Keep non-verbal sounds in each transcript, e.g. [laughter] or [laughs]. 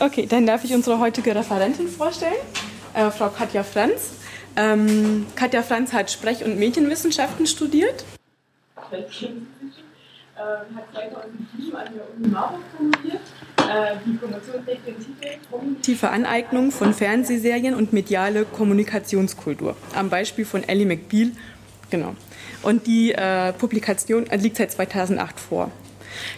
Okay, dann darf ich unsere heutige Referentin vorstellen, äh, Frau Katja Franz. Ähm, Katja Franz hat Sprech- und Medienwissenschaften studiert. Ähm, hat 2007 an der Uni Marburg promoviert. Äh, die Promotion trägt den Titel Kognitive Aneignung von Fernsehserien und mediale Kommunikationskultur. Am Beispiel von Ellie McBeal. Genau. Und die äh, Publikation liegt seit 2008 vor.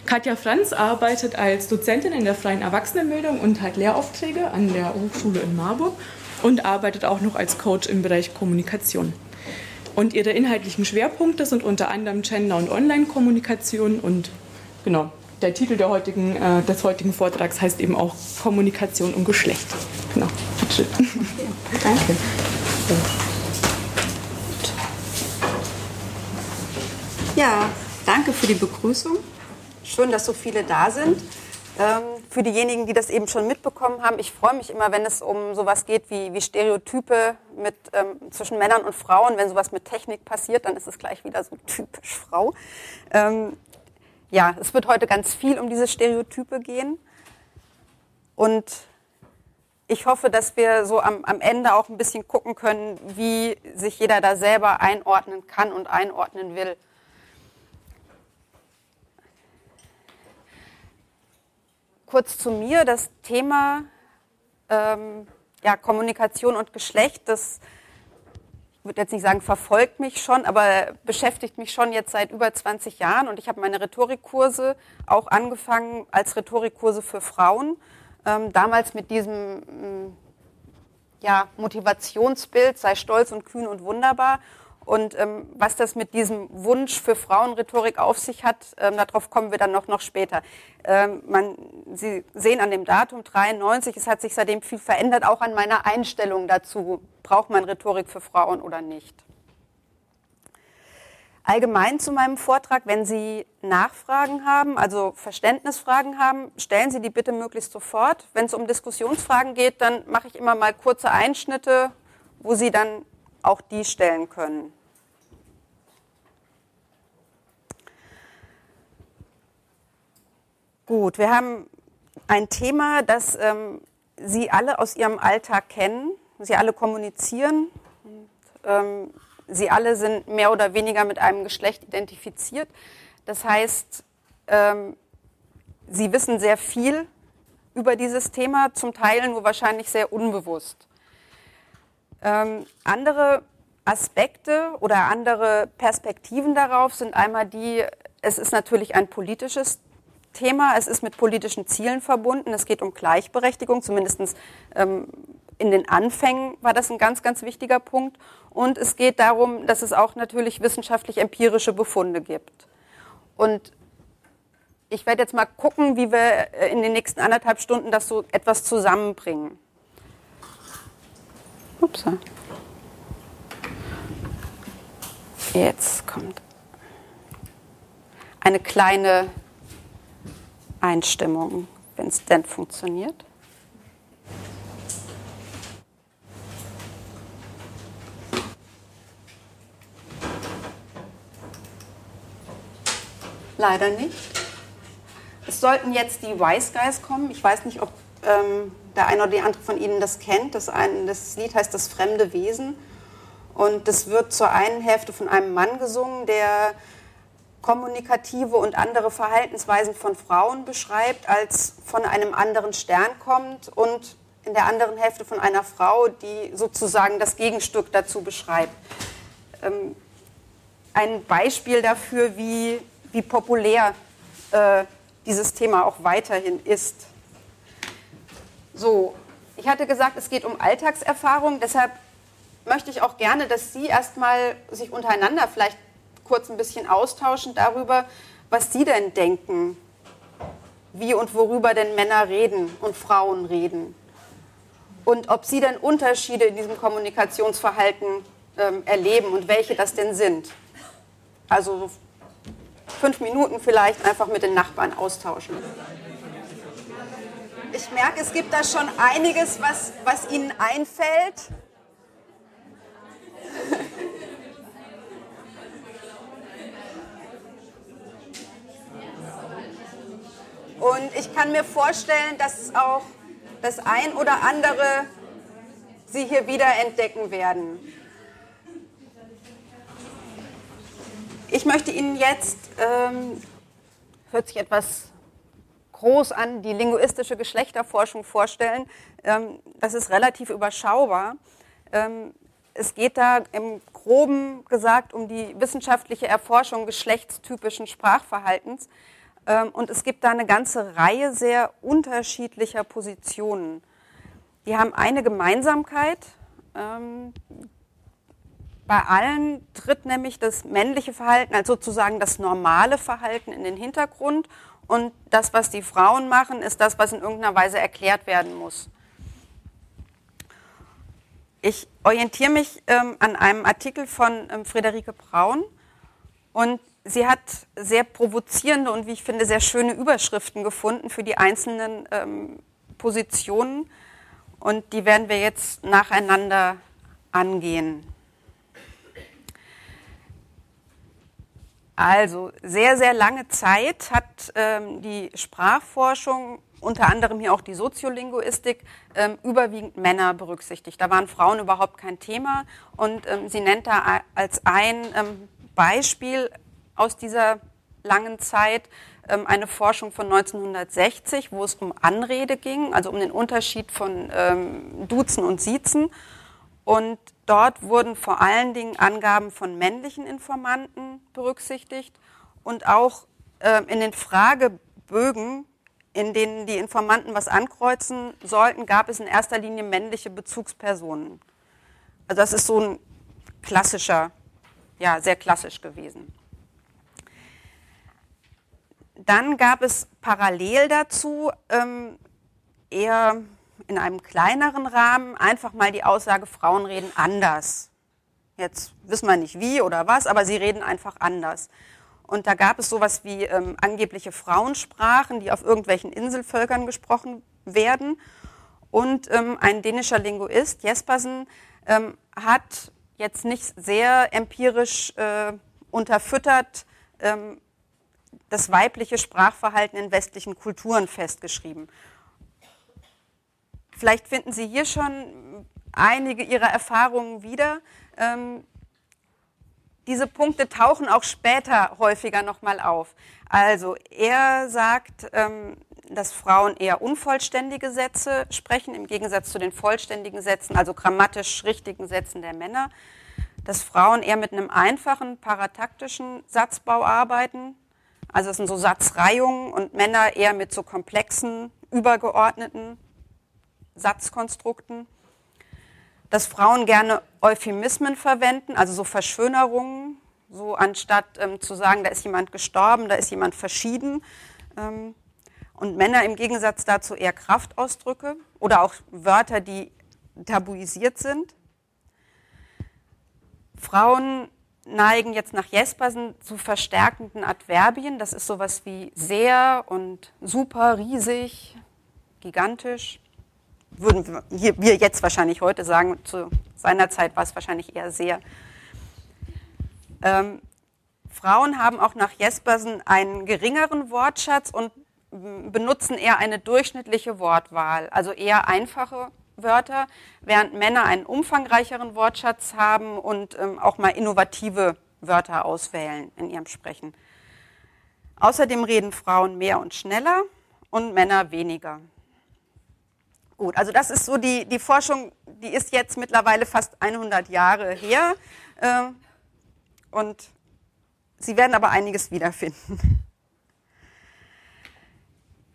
Katja Franz arbeitet als Dozentin in der freien Erwachsenenbildung und hat Lehraufträge an der Hochschule in Marburg und arbeitet auch noch als Coach im Bereich Kommunikation. Und ihre inhaltlichen Schwerpunkte sind unter anderem Gender- und Online-Kommunikation und genau, der Titel der heutigen, äh, des heutigen Vortrags heißt eben auch Kommunikation und Geschlecht. Genau, bitte. [laughs] Danke. Ja, danke für die Begrüßung. Schön, dass so viele da sind. Ähm, für diejenigen, die das eben schon mitbekommen haben, ich freue mich immer, wenn es um sowas geht wie, wie Stereotype mit, ähm, zwischen Männern und Frauen. Wenn sowas mit Technik passiert, dann ist es gleich wieder so [laughs] typisch Frau. Ähm, ja, es wird heute ganz viel um diese Stereotype gehen. Und ich hoffe, dass wir so am, am Ende auch ein bisschen gucken können, wie sich jeder da selber einordnen kann und einordnen will. Kurz zu mir. Das Thema ähm, ja, Kommunikation und Geschlecht, das ich würde jetzt nicht sagen, verfolgt mich schon, aber beschäftigt mich schon jetzt seit über 20 Jahren. Und ich habe meine Rhetorikkurse auch angefangen als Rhetorikkurse für Frauen. Ähm, damals mit diesem mm, ja, Motivationsbild, sei stolz und kühn und wunderbar. Und ähm, was das mit diesem Wunsch für Frauenrhetorik auf sich hat, ähm, darauf kommen wir dann noch, noch später. Ähm, man, Sie sehen an dem Datum 93, es hat sich seitdem viel verändert, auch an meiner Einstellung dazu, braucht man Rhetorik für Frauen oder nicht. Allgemein zu meinem Vortrag, wenn Sie Nachfragen haben, also Verständnisfragen haben, stellen Sie die bitte möglichst sofort. Wenn es um Diskussionsfragen geht, dann mache ich immer mal kurze Einschnitte, wo Sie dann auch die stellen können. Gut, wir haben ein Thema, das ähm, Sie alle aus Ihrem Alltag kennen. Sie alle kommunizieren. Und, ähm, Sie alle sind mehr oder weniger mit einem Geschlecht identifiziert. Das heißt, ähm, Sie wissen sehr viel über dieses Thema, zum Teil nur wahrscheinlich sehr unbewusst. Ähm, andere Aspekte oder andere Perspektiven darauf sind einmal die, es ist natürlich ein politisches Thema, es ist mit politischen Zielen verbunden, es geht um Gleichberechtigung, zumindest ähm, in den Anfängen war das ein ganz, ganz wichtiger Punkt. Und es geht darum, dass es auch natürlich wissenschaftlich empirische Befunde gibt. Und ich werde jetzt mal gucken, wie wir äh, in den nächsten anderthalb Stunden das so etwas zusammenbringen. Ups. Jetzt kommt eine kleine Einstimmung, wenn es denn funktioniert. Leider nicht. Es sollten jetzt die Wise Guys kommen. Ich weiß nicht, ob ähm, der eine oder die andere von Ihnen das kennt. Das, ein, das Lied heißt Das fremde Wesen. Und das wird zur einen Hälfte von einem Mann gesungen, der kommunikative und andere Verhaltensweisen von Frauen beschreibt, als von einem anderen Stern kommt und in der anderen Hälfte von einer Frau, die sozusagen das Gegenstück dazu beschreibt. Ähm, ein Beispiel dafür, wie, wie populär äh, dieses Thema auch weiterhin ist. So, ich hatte gesagt, es geht um Alltagserfahrung, deshalb möchte ich auch gerne, dass Sie erstmal sich untereinander vielleicht kurz ein bisschen austauschen darüber, was Sie denn denken, wie und worüber denn Männer reden und Frauen reden. Und ob Sie denn Unterschiede in diesem Kommunikationsverhalten ähm, erleben und welche das denn sind. Also fünf Minuten vielleicht einfach mit den Nachbarn austauschen. Ich merke, es gibt da schon einiges, was, was Ihnen einfällt. Und ich kann mir vorstellen, dass auch das ein oder andere Sie hier wieder entdecken werden. Ich möchte Ihnen jetzt, ähm, hört sich etwas groß an, die linguistische Geschlechterforschung vorstellen. Ähm, das ist relativ überschaubar. Ähm, es geht da im groben gesagt um die wissenschaftliche Erforschung geschlechtstypischen Sprachverhaltens. Ähm, und es gibt da eine ganze Reihe sehr unterschiedlicher Positionen. Die haben eine Gemeinsamkeit. Bei allen tritt nämlich das männliche Verhalten als sozusagen das normale Verhalten in den Hintergrund und das, was die Frauen machen, ist das, was in irgendeiner Weise erklärt werden muss. Ich orientiere mich ähm, an einem Artikel von ähm, Friederike Braun und sie hat sehr provozierende und wie ich finde sehr schöne Überschriften gefunden für die einzelnen ähm, Positionen und die werden wir jetzt nacheinander angehen. Also sehr, sehr lange Zeit hat ähm, die Sprachforschung, unter anderem hier auch die Soziolinguistik, ähm, überwiegend Männer berücksichtigt. Da waren Frauen überhaupt kein Thema. Und ähm, sie nennt da als ein ähm, Beispiel aus dieser langen Zeit ähm, eine Forschung von 1960, wo es um Anrede ging, also um den Unterschied von ähm, Duzen und Siezen. Und dort wurden vor allen Dingen Angaben von männlichen Informanten berücksichtigt und auch äh, in den Fragebögen, in denen die Informanten was ankreuzen sollten, gab es in erster Linie männliche Bezugspersonen. Also das ist so ein klassischer, ja, sehr klassisch gewesen. Dann gab es parallel dazu ähm, eher in einem kleineren Rahmen einfach mal die Aussage, Frauen reden anders. Jetzt wissen wir nicht wie oder was, aber sie reden einfach anders. Und da gab es sowas wie ähm, angebliche Frauensprachen, die auf irgendwelchen Inselvölkern gesprochen werden. Und ähm, ein dänischer Linguist, Jespersen, ähm, hat jetzt nicht sehr empirisch äh, unterfüttert ähm, das weibliche Sprachverhalten in westlichen Kulturen festgeschrieben. Vielleicht finden Sie hier schon einige Ihrer Erfahrungen wieder. Ähm, diese Punkte tauchen auch später häufiger nochmal auf. Also er sagt, ähm, dass Frauen eher unvollständige Sätze sprechen, im Gegensatz zu den vollständigen Sätzen, also grammatisch richtigen Sätzen der Männer. Dass Frauen eher mit einem einfachen, parataktischen Satzbau arbeiten. Also es sind so Satzreihungen und Männer eher mit so komplexen, übergeordneten Satzkonstrukten, dass Frauen gerne Euphemismen verwenden, also so Verschönerungen, so anstatt ähm, zu sagen, da ist jemand gestorben, da ist jemand verschieden. Ähm, und Männer im Gegensatz dazu eher Kraftausdrücke oder auch Wörter, die tabuisiert sind. Frauen neigen jetzt nach Jespersen zu verstärkenden Adverbien. Das ist sowas wie sehr und super, riesig, gigantisch würden wir, jetzt wahrscheinlich heute sagen, zu seiner Zeit war es wahrscheinlich eher sehr. Ähm, Frauen haben auch nach Jespersen einen geringeren Wortschatz und benutzen eher eine durchschnittliche Wortwahl, also eher einfache Wörter, während Männer einen umfangreicheren Wortschatz haben und ähm, auch mal innovative Wörter auswählen in ihrem Sprechen. Außerdem reden Frauen mehr und schneller und Männer weniger. Gut, also das ist so die, die Forschung, die ist jetzt mittlerweile fast 100 Jahre her. Äh, und Sie werden aber einiges wiederfinden.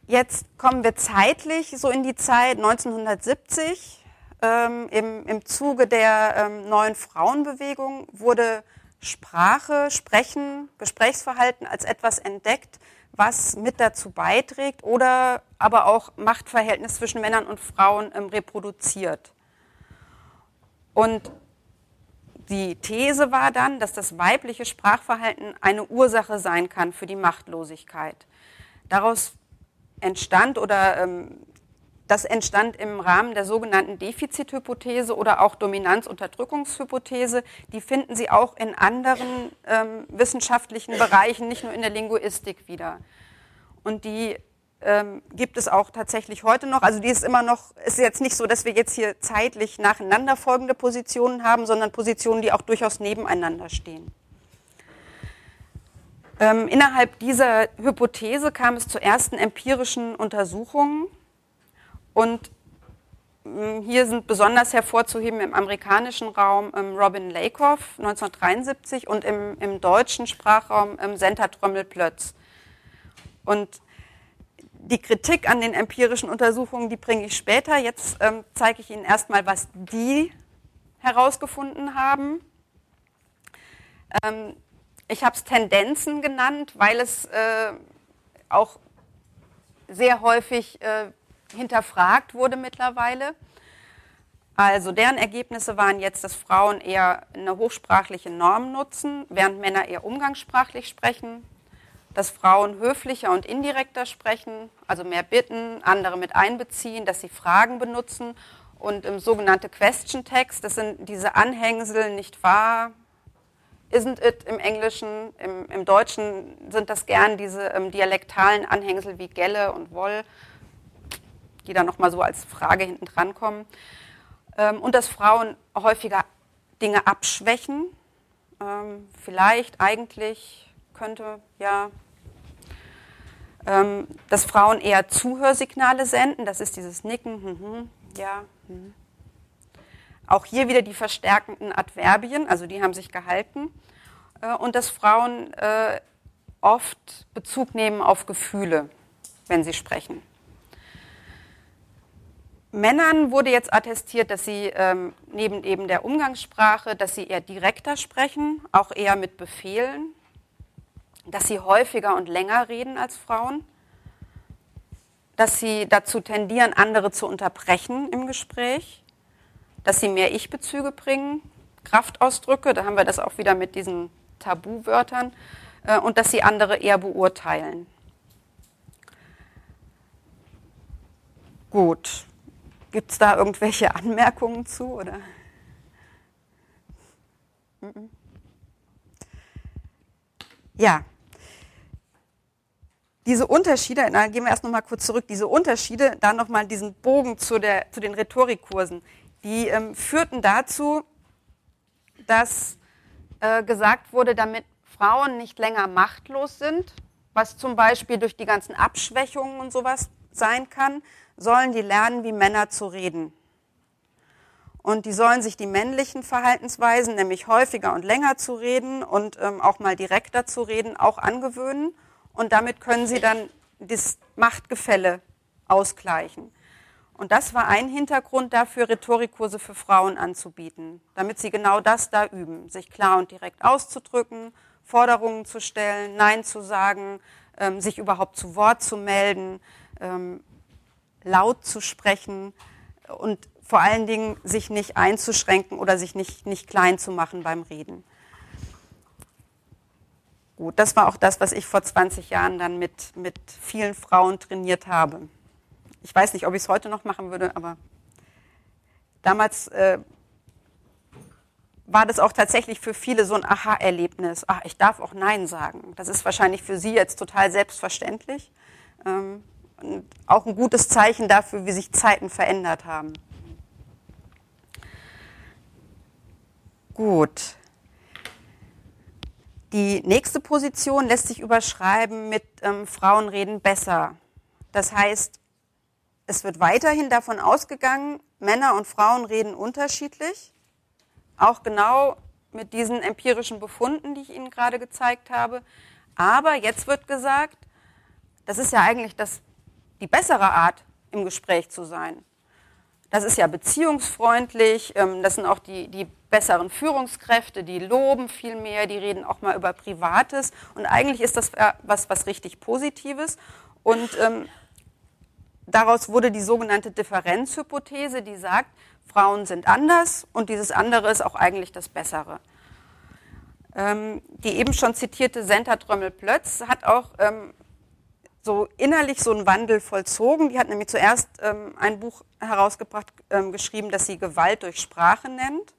Jetzt kommen wir zeitlich so in die Zeit 1970. Ähm, im, Im Zuge der ähm, neuen Frauenbewegung wurde Sprache, Sprechen, Gesprächsverhalten als etwas entdeckt, was mit dazu beiträgt oder aber auch Machtverhältnis zwischen Männern und Frauen ähm, reproduziert. Und die These war dann, dass das weibliche Sprachverhalten eine Ursache sein kann für die Machtlosigkeit. Daraus entstand oder ähm, das entstand im Rahmen der sogenannten Defizithypothese oder auch Dominanz-Unterdrückungshypothese. Die finden Sie auch in anderen ähm, wissenschaftlichen Bereichen, nicht nur in der Linguistik wieder. Und die ähm, gibt es auch tatsächlich heute noch. Also die ist immer noch, ist jetzt nicht so, dass wir jetzt hier zeitlich nacheinander folgende Positionen haben, sondern Positionen, die auch durchaus nebeneinander stehen. Ähm, innerhalb dieser Hypothese kam es zu ersten empirischen Untersuchungen und ähm, hier sind besonders hervorzuheben im amerikanischen Raum ähm, Robin Lakoff 1973 und im, im deutschen Sprachraum ähm, Senta Trömmel-Plötz. Und die Kritik an den empirischen Untersuchungen, die bringe ich später. Jetzt ähm, zeige ich Ihnen erstmal, was die herausgefunden haben. Ähm, ich habe es Tendenzen genannt, weil es äh, auch sehr häufig äh, hinterfragt wurde mittlerweile. Also deren Ergebnisse waren jetzt, dass Frauen eher eine hochsprachliche Norm nutzen, während Männer eher umgangssprachlich sprechen dass Frauen höflicher und indirekter sprechen, also mehr bitten, andere mit einbeziehen, dass sie Fragen benutzen und im sogenannte Question Text, das sind diese Anhängsel, nicht wahr? Isn't it im Englischen, im, im Deutschen sind das gern diese ähm, dialektalen Anhängsel wie Gelle und Woll, die dann nochmal so als Frage hinten dran kommen. Ähm, und dass Frauen häufiger Dinge abschwächen, ähm, vielleicht, eigentlich, könnte, ja. Ähm, dass Frauen eher Zuhörsignale senden, das ist dieses Nicken, hm, hm, ja. Hm. Auch hier wieder die verstärkenden Adverbien, also die haben sich gehalten. Äh, und dass Frauen äh, oft Bezug nehmen auf Gefühle, wenn sie sprechen. Männern wurde jetzt attestiert, dass sie ähm, neben eben der Umgangssprache, dass sie eher direkter sprechen, auch eher mit Befehlen dass sie häufiger und länger reden als Frauen, dass sie dazu tendieren, andere zu unterbrechen im Gespräch, dass sie mehr Ich-Bezüge bringen, Kraftausdrücke, da haben wir das auch wieder mit diesen Tabuwörtern, äh, und dass sie andere eher beurteilen. Gut. Gibt es da irgendwelche Anmerkungen zu? Oder? Ja, diese Unterschiede, da gehen wir erst noch mal kurz zurück, diese Unterschiede, dann noch mal diesen Bogen zu, der, zu den Rhetorikkursen, die ähm, führten dazu, dass äh, gesagt wurde, damit Frauen nicht länger machtlos sind, was zum Beispiel durch die ganzen Abschwächungen und sowas sein kann, sollen die lernen, wie Männer zu reden. Und die sollen sich die männlichen Verhaltensweisen, nämlich häufiger und länger zu reden und ähm, auch mal direkter zu reden, auch angewöhnen und damit können sie dann das Machtgefälle ausgleichen. Und das war ein Hintergrund dafür, Rhetorikkurse für Frauen anzubieten, damit sie genau das da üben, sich klar und direkt auszudrücken, Forderungen zu stellen, Nein zu sagen, ähm, sich überhaupt zu Wort zu melden, ähm, laut zu sprechen und vor allen Dingen sich nicht einzuschränken oder sich nicht, nicht klein zu machen beim Reden gut. Das war auch das, was ich vor 20 Jahren dann mit, mit vielen Frauen trainiert habe. Ich weiß nicht, ob ich es heute noch machen würde, aber damals äh, war das auch tatsächlich für viele so ein Aha-Erlebnis. Ach, ich darf auch Nein sagen. Das ist wahrscheinlich für Sie jetzt total selbstverständlich. Ähm, auch ein gutes Zeichen dafür, wie sich Zeiten verändert haben. Gut. Die nächste Position lässt sich überschreiben mit ähm, Frauen reden besser. Das heißt, es wird weiterhin davon ausgegangen, Männer und Frauen reden unterschiedlich, auch genau mit diesen empirischen Befunden, die ich Ihnen gerade gezeigt habe. Aber jetzt wird gesagt, das ist ja eigentlich das, die bessere Art, im Gespräch zu sein. Das ist ja beziehungsfreundlich, ähm, das sind auch die, die besseren Führungskräfte, die loben viel mehr, die reden auch mal über Privates. Und eigentlich ist das was, was richtig Positives. Und ähm, daraus wurde die sogenannte Differenzhypothese, die sagt, Frauen sind anders und dieses andere ist auch eigentlich das Bessere. Ähm, die eben schon zitierte Senta Trömmel-Plötz hat auch ähm, so innerlich so einen Wandel vollzogen. Die hat nämlich zuerst ähm, ein Buch herausgebracht, ähm, geschrieben, das sie Gewalt durch Sprache nennt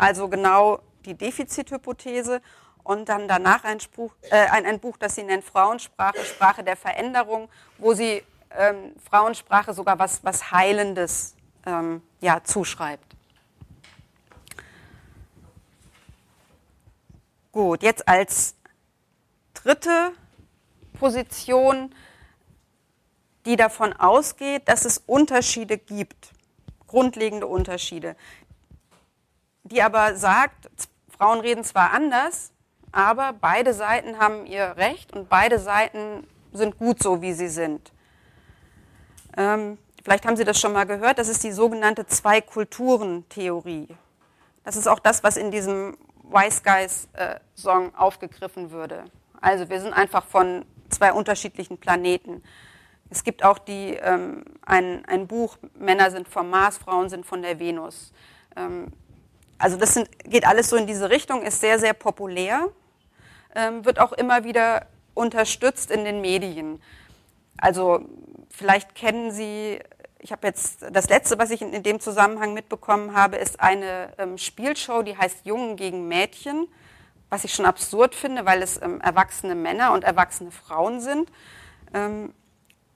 also genau die Defizithypothese. und dann danach ein, Spruch, äh, ein, ein, Buch, das sie nennt Frauensprache, Sprache der Veränderung, wo sie ähm, Frauensprache sogar was, was Heilendes ähm, ja, zuschreibt. Gut, jetzt als dritte Position, die davon ausgeht, dass es Unterschiede gibt, grundlegende Unterschiede, die aber sagt, Frauen reden zwar anders, aber beide Seiten haben ihr Recht und beide Seiten sind gut so, wie sie sind. Ähm, vielleicht haben Sie das schon mal gehört, das ist die sogenannte Zwei-Kulturen-Theorie. Das ist auch das, was in diesem Wise Guys-Song äh, aufgegriffen würde. Also wir sind einfach von zwei unterschiedlichen Planeten. Es gibt auch die, ähm, ein, ein Buch, Männer sind vom Mars, Frauen sind von der Venus. Ähm, also das sind, geht alles so in diese Richtung, ist sehr, sehr populär, ähm, wird auch immer wieder unterstützt in den Medien. Also vielleicht kennen Sie, ich habe jetzt, das letzte, was ich in, in, dem Zusammenhang mitbekommen habe, ist eine ähm, Spielshow, die heißt Jungen gegen Mädchen, was ich schon absurd finde, weil es ähm, erwachsene Männer und erwachsene Frauen sind. Ähm,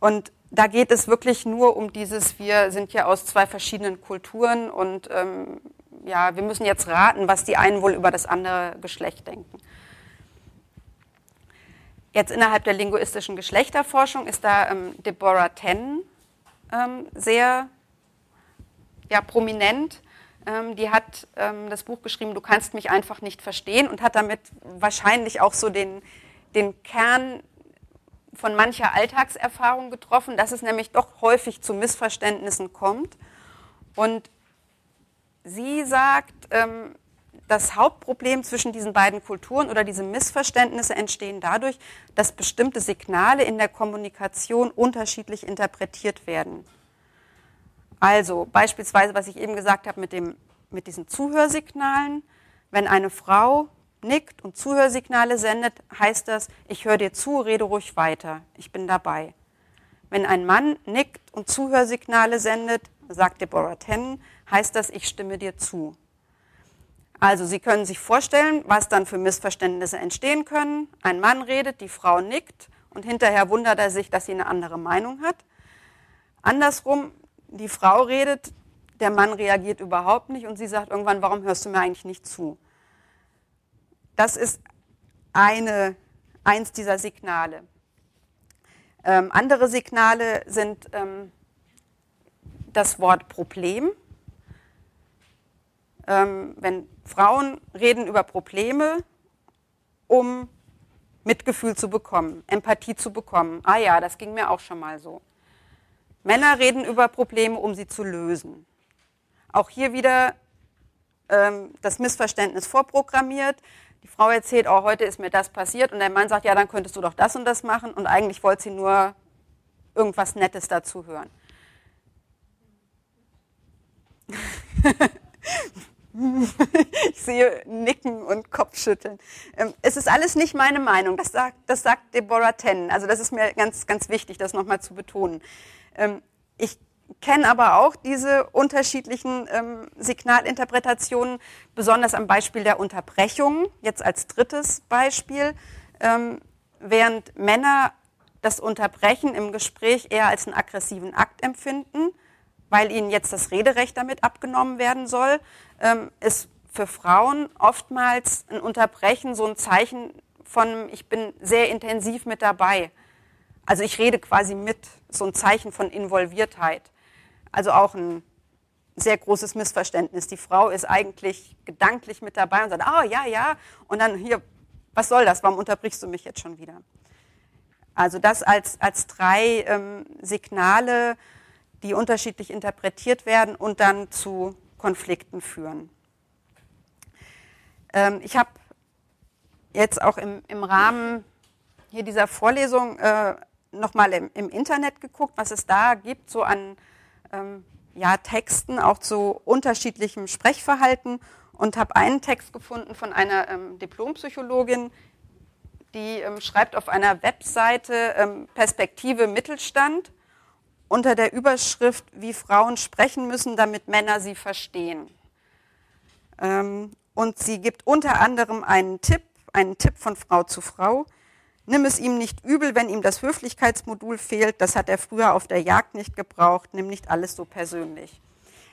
und da geht es wirklich nur um dieses, wir sind ja aus zwei verschiedenen Kulturen und ähm, ja, wir müssen jetzt raten, was die einen wohl über das andere Geschlecht denken. Jetzt innerhalb der linguistischen Geschlechterforschung ist da ähm, Deborah Ten ähm, sehr ja, prominent. Ähm, die hat ähm, das Buch geschrieben, Du kannst mich einfach nicht verstehen und hat damit wahrscheinlich auch so den, den Kern von mancher Alltagserfahrung getroffen, dass es nämlich doch häufig zu Missverständnissen kommt. Und sie sagt, ähm, das Hauptproblem zwischen diesen beiden Kulturen oder diese Missverständnisse entstehen dadurch, dass bestimmte Signale in der Kommunikation unterschiedlich interpretiert werden. Also beispielsweise, was ich eben gesagt habe mit, dem, mit diesen Zuhörsignalen. Wenn eine Frau nickt und Zuhörsignale sendet, heißt das, ich höre dir zu, rede ruhig weiter, ich bin dabei. Wenn ein Mann nickt und Zuhörsignale sendet, sagt Deborah Tennen, heißt das, ich stimme dir zu. Also Sie können sich vorstellen, was dann für Missverständnisse entstehen können. Ein Mann redet, die Frau nickt und hinterher wundert er sich, dass sie eine andere Meinung hat. Andersrum, die Frau redet, der Mann reagiert überhaupt nicht und sie sagt irgendwann, warum hörst du mir eigentlich nicht zu? Das ist eine, eins dieser Signale. Ähm, andere Signale sind ähm, das Wort Problem. Ähm, wenn Frauen reden über Probleme, um Mitgefühl zu bekommen, Empathie zu bekommen. Ah ja, das ging mir auch schon mal so. Männer reden über Probleme, um sie zu lösen. Auch hier wieder ähm, das Missverständnis vorprogrammiert. Die Frau erzählt, oh, heute ist mir das passiert und der Mann sagt, ja, dann könntest du doch das und das machen und eigentlich wollte sie nur irgendwas Nettes dazu hören. [laughs] ich sehe Nicken und Kopfschütteln. Ähm, es ist alles nicht meine Meinung, das sagt, das sagt Deborah Tennen. Also das ist mir ganz, ganz wichtig, das nochmal zu betonen. Ähm, ich kenne aber auch diese unterschiedlichen ähm, Signalinterpretationen, besonders am Beispiel der Unterbrechung, jetzt als drittes Beispiel, ähm, während Männer das Unterbrechen im Gespräch eher als einen aggressiven Akt empfinden, weil ihnen jetzt das Rederecht damit abgenommen werden soll, ist für Frauen oftmals ein Unterbrechen so ein Zeichen von, ich bin sehr intensiv mit dabei. Also ich rede quasi mit, so ein Zeichen von Involviertheit. Also auch ein sehr großes Missverständnis. Die Frau ist eigentlich gedanklich mit dabei und sagt, ah, oh, ja, ja, und dann hier, was soll das, warum unterbrichst du mich jetzt schon wieder? Also das als, als drei ähm, Signale, die unterschiedlich interpretiert werden und dann zu Konflikten führen. Ähm, ich habe jetzt auch im, im Rahmen hier dieser Vorlesung äh, nochmal im, im Internet geguckt, was es da gibt, so an ähm, ja, Texten auch zu unterschiedlichem Sprechverhalten und habe einen Text gefunden von einer ähm, Diplompsychologin, die ähm, schreibt auf einer Webseite ähm, Perspektive Mittelstand unter der Überschrift, wie Frauen sprechen müssen, damit Männer sie verstehen. Ähm, und sie gibt unter anderem einen Tipp einen Tipp von Frau zu Frau. Nimm es ihm nicht übel, wenn ihm das Höflichkeitsmodul fehlt. Das hat er früher auf der Jagd nicht gebraucht. Nimm nicht alles so persönlich.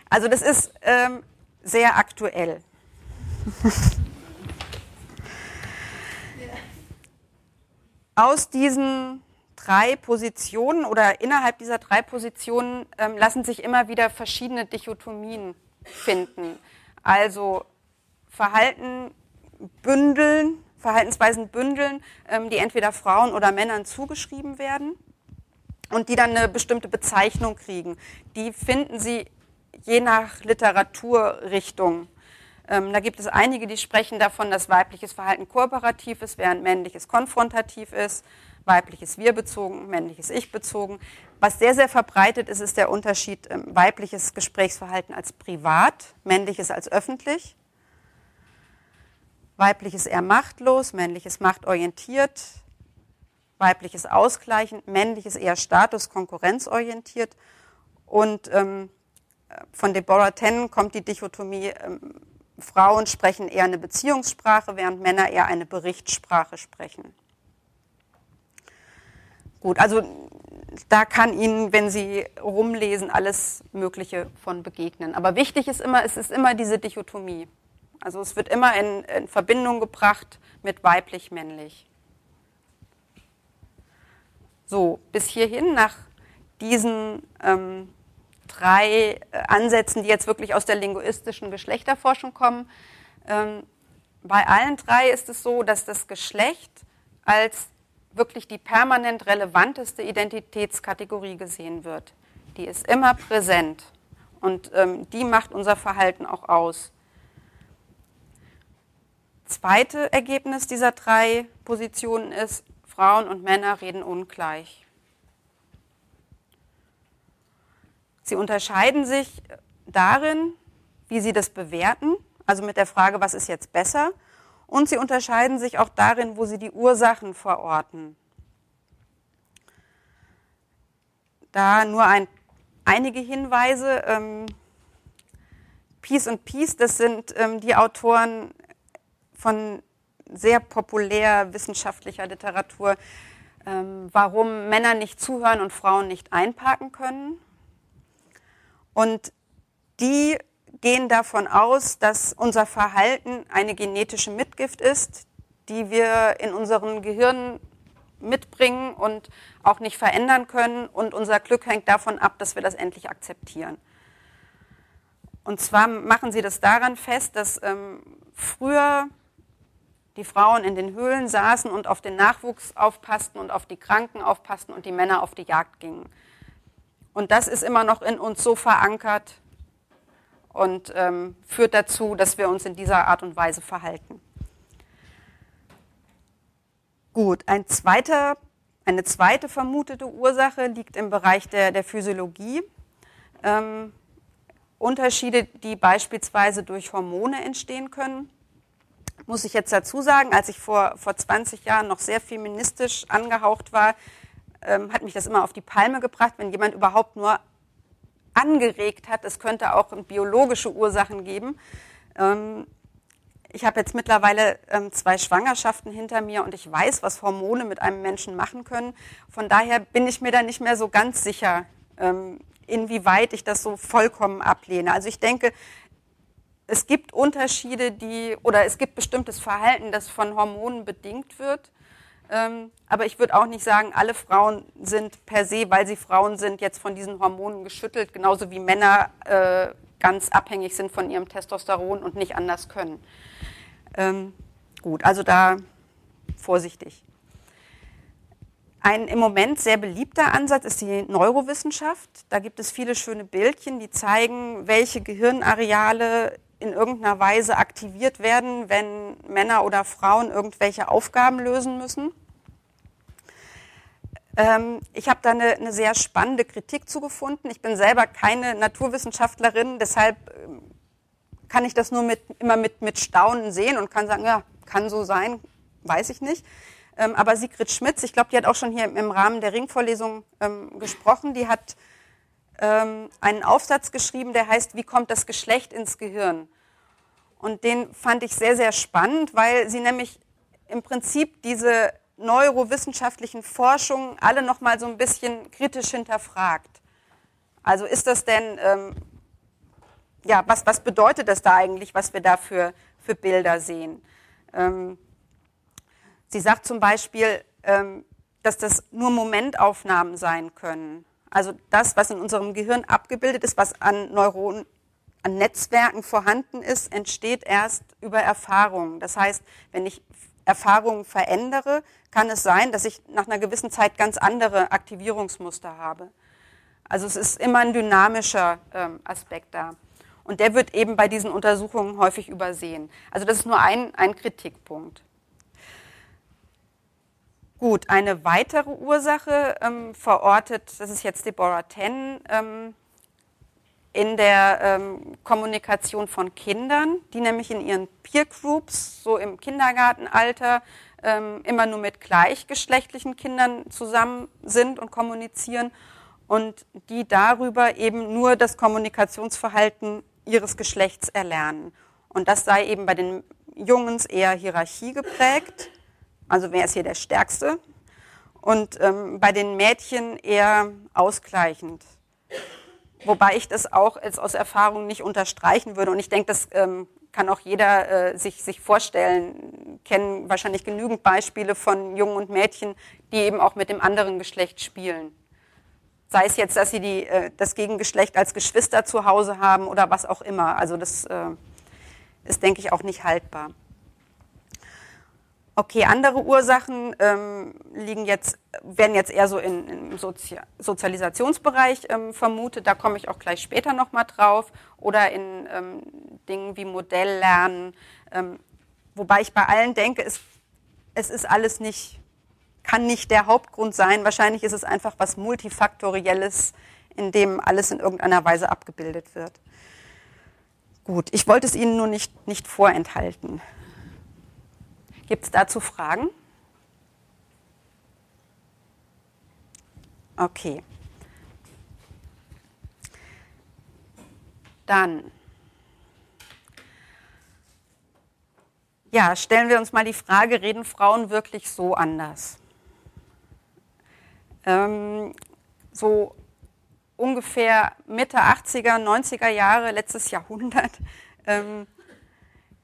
Also das ist ähm, sehr aktuell. [laughs] Aus diesen drei Positionen oder innerhalb dieser drei Positionen ähm, lassen sich immer wieder verschiedene Dichotomien finden. Also Verhalten bündeln, Verhaltensweisen bündeln, ähm, die entweder Frauen oder Männern zugeschrieben werden und die dann eine bestimmte Bezeichnung kriegen. Die finden Sie je nach Literaturrichtung. Ähm, da gibt es einige, die sprechen davon, dass weibliches Verhalten kooperativ ist, während männliches konfrontativ ist, weibliches Wir bezogen, männliches Ich bezogen. Was sehr, sehr verbreitet ist, ist der Unterschied ähm, weibliches Gesprächsverhalten als privat, männliches als öffentlich. Weibliches eher machtlos, männliches machtorientiert, weibliches ausgleichend, männliches eher status, konkurrenzorientiert. Und ähm, von Deborah Tennen kommt die Dichotomie, ähm, Frauen sprechen eher eine Beziehungssprache, während Männer eher eine Berichtssprache sprechen. Gut, also da kann Ihnen, wenn Sie rumlesen, alles Mögliche von begegnen. Aber wichtig ist immer, es ist immer diese Dichotomie. Also es wird immer in, in Verbindung gebracht mit weiblich-männlich. So, bis hierhin nach diesen ähm, drei äh, Ansätzen, die jetzt wirklich aus der linguistischen Geschlechterforschung kommen. Ähm, bei allen drei ist es so, dass das Geschlecht als wirklich die permanent relevanteste Identitätskategorie gesehen wird. Die ist immer präsent und ähm, die macht unser Verhalten auch aus zweite Ergebnis dieser drei Positionen ist, Frauen und Männer reden ungleich. Sie unterscheiden sich darin, wie sie das bewerten, also mit der Frage, was ist jetzt besser, und sie unterscheiden sich auch darin, wo sie die Ursachen verorten. Da nur ein, einige Hinweise. Ähm, Peace und Peace, das sind ähm, die Autoren, von sehr populär wissenschaftlicher Literatur, ähm, warum Männer nicht zuhören und Frauen nicht einparken können. Und die gehen davon aus, dass unser Verhalten eine genetische Mitgift ist, die wir in unseren Gehirnen mitbringen und auch nicht verändern können. Und unser Glück hängt davon ab, dass wir das endlich akzeptieren. Und zwar machen sie das daran fest, dass ähm, früher die Frauen in den Höhlen saßen und auf den Nachwuchs aufpassten und auf die Kranken aufpassten und die Männer auf die Jagd gingen. Und das ist immer noch in uns so verankert und ähm, führt dazu, dass wir uns in dieser Art und Weise verhalten. Gut, ein zweiter, eine zweite vermutete Ursache liegt im Bereich der, der Physiologie. Ähm, Unterschiede, die beispielsweise durch Hormone entstehen können muss ich jetzt dazu sagen, als ich vor, vor 20 Jahren noch sehr feministisch angehaucht war, ähm, hat mich das immer auf die Palme gebracht, wenn jemand überhaupt nur angeregt hat, es könnte auch biologische Ursachen geben. Ähm, ich habe jetzt mittlerweile ähm, zwei Schwangerschaften hinter mir und ich weiß, was Hormone mit einem Menschen machen können. Von daher bin ich mir da nicht mehr so ganz sicher, ähm, inwieweit ich das so vollkommen ablehne. Also ich denke, es gibt Unterschiede, die, oder es gibt bestimmtes Verhalten, das von Hormonen bedingt wird. Ähm, aber ich würde auch nicht sagen, alle Frauen sind per se, weil sie Frauen sind, jetzt von diesen Hormonen geschüttelt, genauso wie Männer äh, ganz abhängig sind von ihrem Testosteron und nicht anders können. Ähm, gut, also da vorsichtig. Ein im Moment sehr beliebter Ansatz ist die Neurowissenschaft. Da gibt es viele schöne Bildchen, die zeigen, welche Gehirnareale in irgendeiner Weise aktiviert werden, wenn Männer oder Frauen irgendwelche Aufgaben lösen müssen. Ähm, ich habe da eine, eine, sehr spannende Kritik zugefunden. Ich bin selber keine Naturwissenschaftlerin, deshalb ähm, kann ich das nur mit, immer mit, mit Staunen sehen und kann sagen, ja, kann so sein, weiß ich nicht. Ähm, aber Sigrid Schmitz, ich glaube, die hat auch schon hier im Rahmen der Ringvorlesung ähm, gesprochen, die hat ähm, einen Aufsatz geschrieben, der heißt, wie kommt das Geschlecht ins Gehirn? Und den fand ich sehr, sehr spannend, weil sie nämlich im Prinzip diese neurowissenschaftlichen Forschungen alle noch mal so ein bisschen kritisch hinterfragt. Also ist das denn, ähm, ja, was, was bedeutet das da eigentlich, was wir da für, für Bilder sehen? Ähm, sie sagt zum Beispiel, ähm, dass das nur Momentaufnahmen sein können. Also das, was in unserem Gehirn abgebildet ist, was an Neuronen, an Netzwerken vorhanden ist, entsteht erst über Erfahrungen. Das heißt, wenn ich Erfahrungen verändere, kann es sein, dass ich nach einer gewissen Zeit ganz andere Aktivierungsmuster habe. Also es ist immer ein dynamischer ähm, Aspekt da. Und der wird eben bei diesen Untersuchungen häufig übersehen. Also das ist nur ein, ein Kritikpunkt. Gut, eine weitere Ursache ähm, verortet, das ist jetzt Deborah Ten, ähm, in der ähm, Kommunikation von Kindern, die nämlich in ihren Peer Groups, so im Kindergartenalter, ähm, immer nur mit gleichgeschlechtlichen Kindern zusammen sind und kommunizieren und die darüber eben nur das Kommunikationsverhalten ihres Geschlechts erlernen. Und das sei eben bei den Jungs eher Hierarchie geprägt, also wer ist hier der Stärkste, und ähm, bei den Mädchen eher ausgleichend. Wobei ich das auch als aus Erfahrung nicht unterstreichen würde. Und ich denke, das ähm, kann auch jeder äh, sich, sich vorstellen. Kennen wahrscheinlich genügend Beispiele von Jungen und Mädchen, die eben auch mit dem anderen Geschlecht spielen. Sei es jetzt, dass sie die, äh, das Gegengeschlecht als Geschwister zu Hause haben oder was auch immer. Also das äh, ist, denke ich, auch nicht haltbar. Okay, andere Ursachen ähm, liegen jetzt, werden jetzt eher so in, im Sozi Sozialisationsbereich ähm, vermutet. Da komme ich auch gleich später nochmal drauf. Oder in ähm, Dingen wie Modelllernen. Ähm, wobei ich bei allen denke, es, es ist alles nicht, kann nicht der Hauptgrund sein. Wahrscheinlich ist es einfach was Multifaktorielles, in dem alles in irgendeiner Weise abgebildet wird. Gut, ich wollte es Ihnen nur nicht, nicht vorenthalten. Gibt es dazu Fragen? Okay. Dann ja, stellen wir uns mal die Frage, reden Frauen wirklich so anders? Ähm, so ungefähr Mitte 80er, 90er Jahre, letztes Jahrhundert, [laughs] ähm,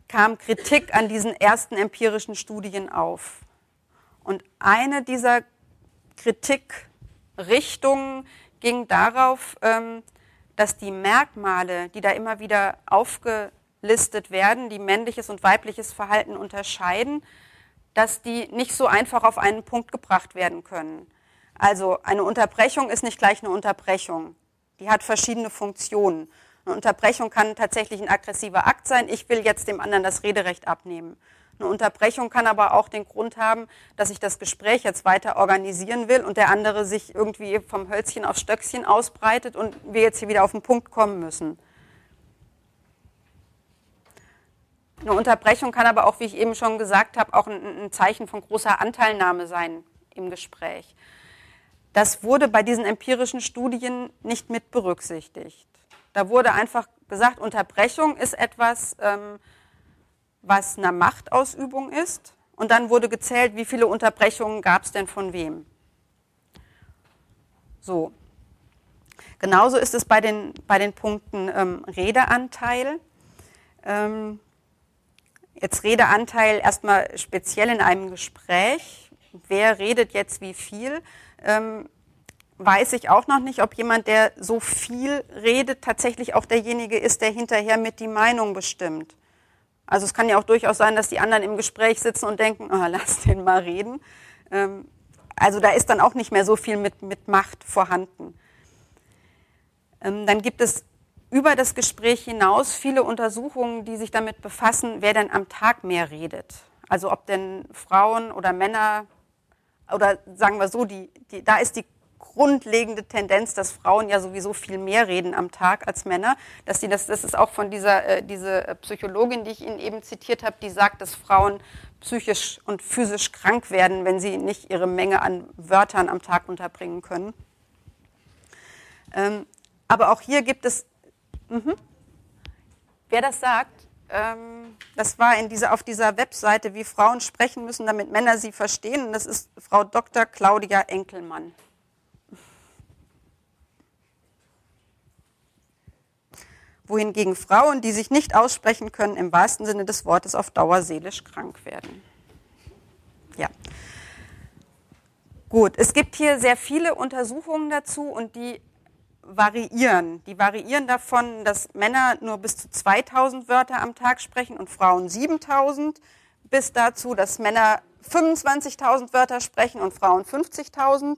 kam Kritik an diesen ersten empirischen Studien auf. Und eine dieser Kritikrichtungen ging darauf, ähm, dass die Merkmale, die da immer wieder aufgelistet werden, die männliches und weibliches Verhalten unterscheiden, dass die nicht so einfach auf einen Punkt gebracht werden können. Also eine Unterbrechung ist nicht gleich eine Unterbrechung. Die hat verschiedene Funktionen. Eine Unterbrechung kann tatsächlich ein aggressiver Akt sein. Ich will jetzt dem anderen das Rederecht abnehmen. Eine Unterbrechung kann aber auch den Grund haben, dass ich das Gespräch jetzt weiter organisieren will und der andere sich irgendwie vom Hölzchen aufs Stöckchen ausbreitet und wir jetzt hier wieder auf den Punkt kommen müssen. Eine Unterbrechung kann aber auch, wie ich eben schon gesagt habe, auch ein, Zeichen von großer Anteilnahme sein im Gespräch. Das wurde bei diesen empirischen Studien nicht mit berücksichtigt. Da wurde einfach gesagt, Unterbrechung ist etwas, ähm, was eine Machtausübung ist. Und dann wurde gezählt, wie viele Unterbrechungen gab es denn von wem. So. Genauso ist es bei den, bei den Punkten ähm, Redeanteil. Ähm, jetzt Redeanteil erstmal speziell in einem Gespräch. Wer redet jetzt wie viel? Ähm, weiß ich auch noch nicht, ob jemand, der so viel redet, tatsächlich auch derjenige ist, der hinterher mit die Meinung bestimmt. Also es kann ja auch durchaus sein, dass die anderen im Gespräch sitzen und denken, oh, lass den mal reden. Ähm, also da ist dann auch nicht mehr so viel mit, mit Macht vorhanden. Ähm, dann gibt es über das Gespräch hinaus viele Untersuchungen, die sich damit befassen, wer denn am Tag mehr redet. Also ob denn Frauen oder Männer oder sagen wir so, die, die, da ist die grundlegende Tendenz, dass Frauen ja sowieso viel mehr reden am Tag als Männer. Dass die das, das ist auch von dieser äh, diese Psychologin, die ich Ihnen eben zitiert habe, die sagt, dass Frauen psychisch und physisch krank werden, wenn sie nicht ihre Menge an Wörtern am Tag unterbringen können. Ähm, aber auch hier gibt es, mh, wer das sagt, ähm, das war in dieser, auf dieser Webseite, wie Frauen sprechen müssen, damit Männer sie verstehen. Und das ist Frau Dr. Claudia Enkelmann. Wohingegen Frauen, die sich nicht aussprechen können, im wahrsten Sinne des Wortes auf Dauer seelisch krank werden. Ja. Gut, es gibt hier sehr viele Untersuchungen dazu und die variieren. Die variieren davon, dass Männer nur bis zu 2000 Wörter am Tag sprechen und Frauen 7000, bis dazu, dass Männer 25.000 Wörter sprechen und Frauen 50.000.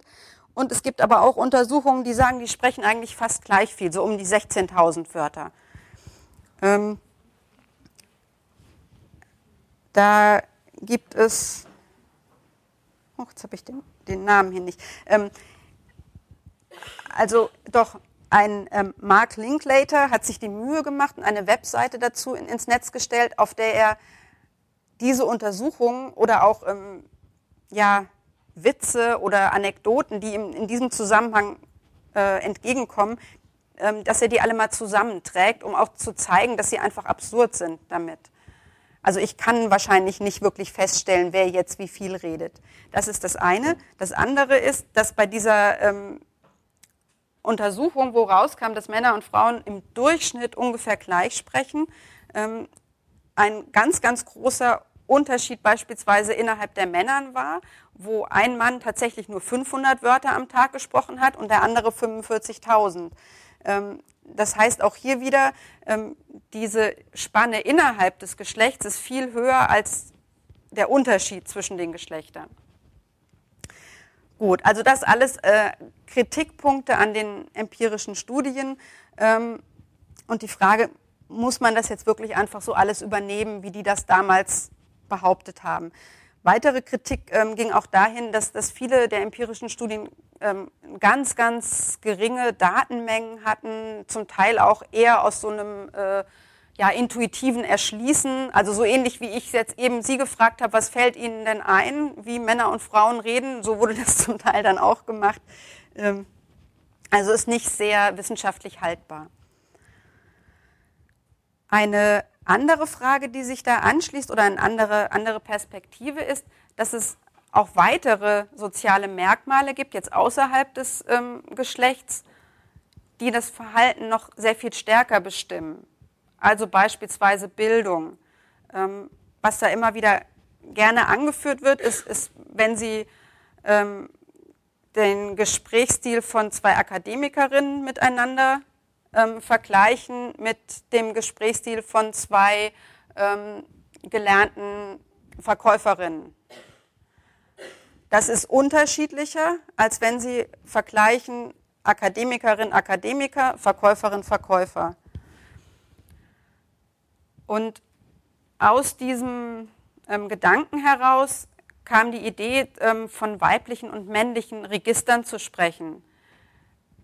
Und es gibt aber auch Untersuchungen, die sagen, die sprechen eigentlich fast gleich viel, so um die 16.000 Wörter. Ähm, da gibt es, oh, jetzt habe ich den, den, Namen hier nicht. Ähm, also doch, ein ähm, Mark Linklater hat sich die Mühe gemacht und eine Webseite dazu in, ins Netz gestellt, auf der er diese Untersuchungen oder auch ähm, ja, Witze oder Anekdoten, die ihm in diesem Zusammenhang äh, entgegenkommen, ähm, dass er die alle mal zusammenträgt, um auch zu zeigen, dass sie einfach absurd sind damit. Also ich kann wahrscheinlich nicht wirklich feststellen, wer jetzt wie viel redet. Das ist das eine. Das andere ist, dass bei dieser ähm, Untersuchung, wo rauskam, dass Männer und Frauen im Durchschnitt ungefähr gleich sprechen, ähm, ein ganz, ganz großer Unterschied beispielsweise innerhalb der Männern war, wo ein Mann tatsächlich nur 500 Wörter am Tag gesprochen hat und der andere 45.000. Ähm, das heißt auch hier wieder, ähm, diese Spanne innerhalb des Geschlechts ist viel höher als der Unterschied zwischen den Geschlechtern. Gut, also das alles äh, Kritikpunkte an den empirischen Studien. Ähm, und die Frage, muss man das jetzt wirklich einfach so alles übernehmen, wie die das damals behauptet haben? Weitere Kritik ähm, ging auch dahin, dass, dass viele der empirischen Studien ähm, ganz, ganz geringe Datenmengen hatten, zum Teil auch eher aus so einem äh, ja, intuitiven Erschließen, also so ähnlich wie ich jetzt eben Sie gefragt habe, was fällt Ihnen denn ein, wie Männer und Frauen reden, so wurde [laughs] das zum Teil dann auch gemacht. Ähm, also ist nicht sehr wissenschaftlich haltbar. Eine andere Frage, die sich da anschließt oder eine andere, andere Perspektive ist, dass es auch weitere soziale Merkmale gibt, jetzt außerhalb des ähm, Geschlechts, die das Verhalten noch sehr viel stärker bestimmen. Also beispielsweise Bildung. Ähm, was da immer wieder gerne angeführt wird, ist, ist wenn Sie ähm, den Gesprächsstil von zwei Akademikerinnen miteinander ähm, vergleichen mit dem Gesprächsstil von zwei ähm, gelernten Verkäuferinnen. Das ist unterschiedlicher, als wenn Sie vergleichen Akademikerin, Akademiker, Verkäuferin, Verkäufer. Und aus diesem ähm, Gedanken heraus kam die Idee, ähm, von weiblichen und männlichen Registern zu sprechen.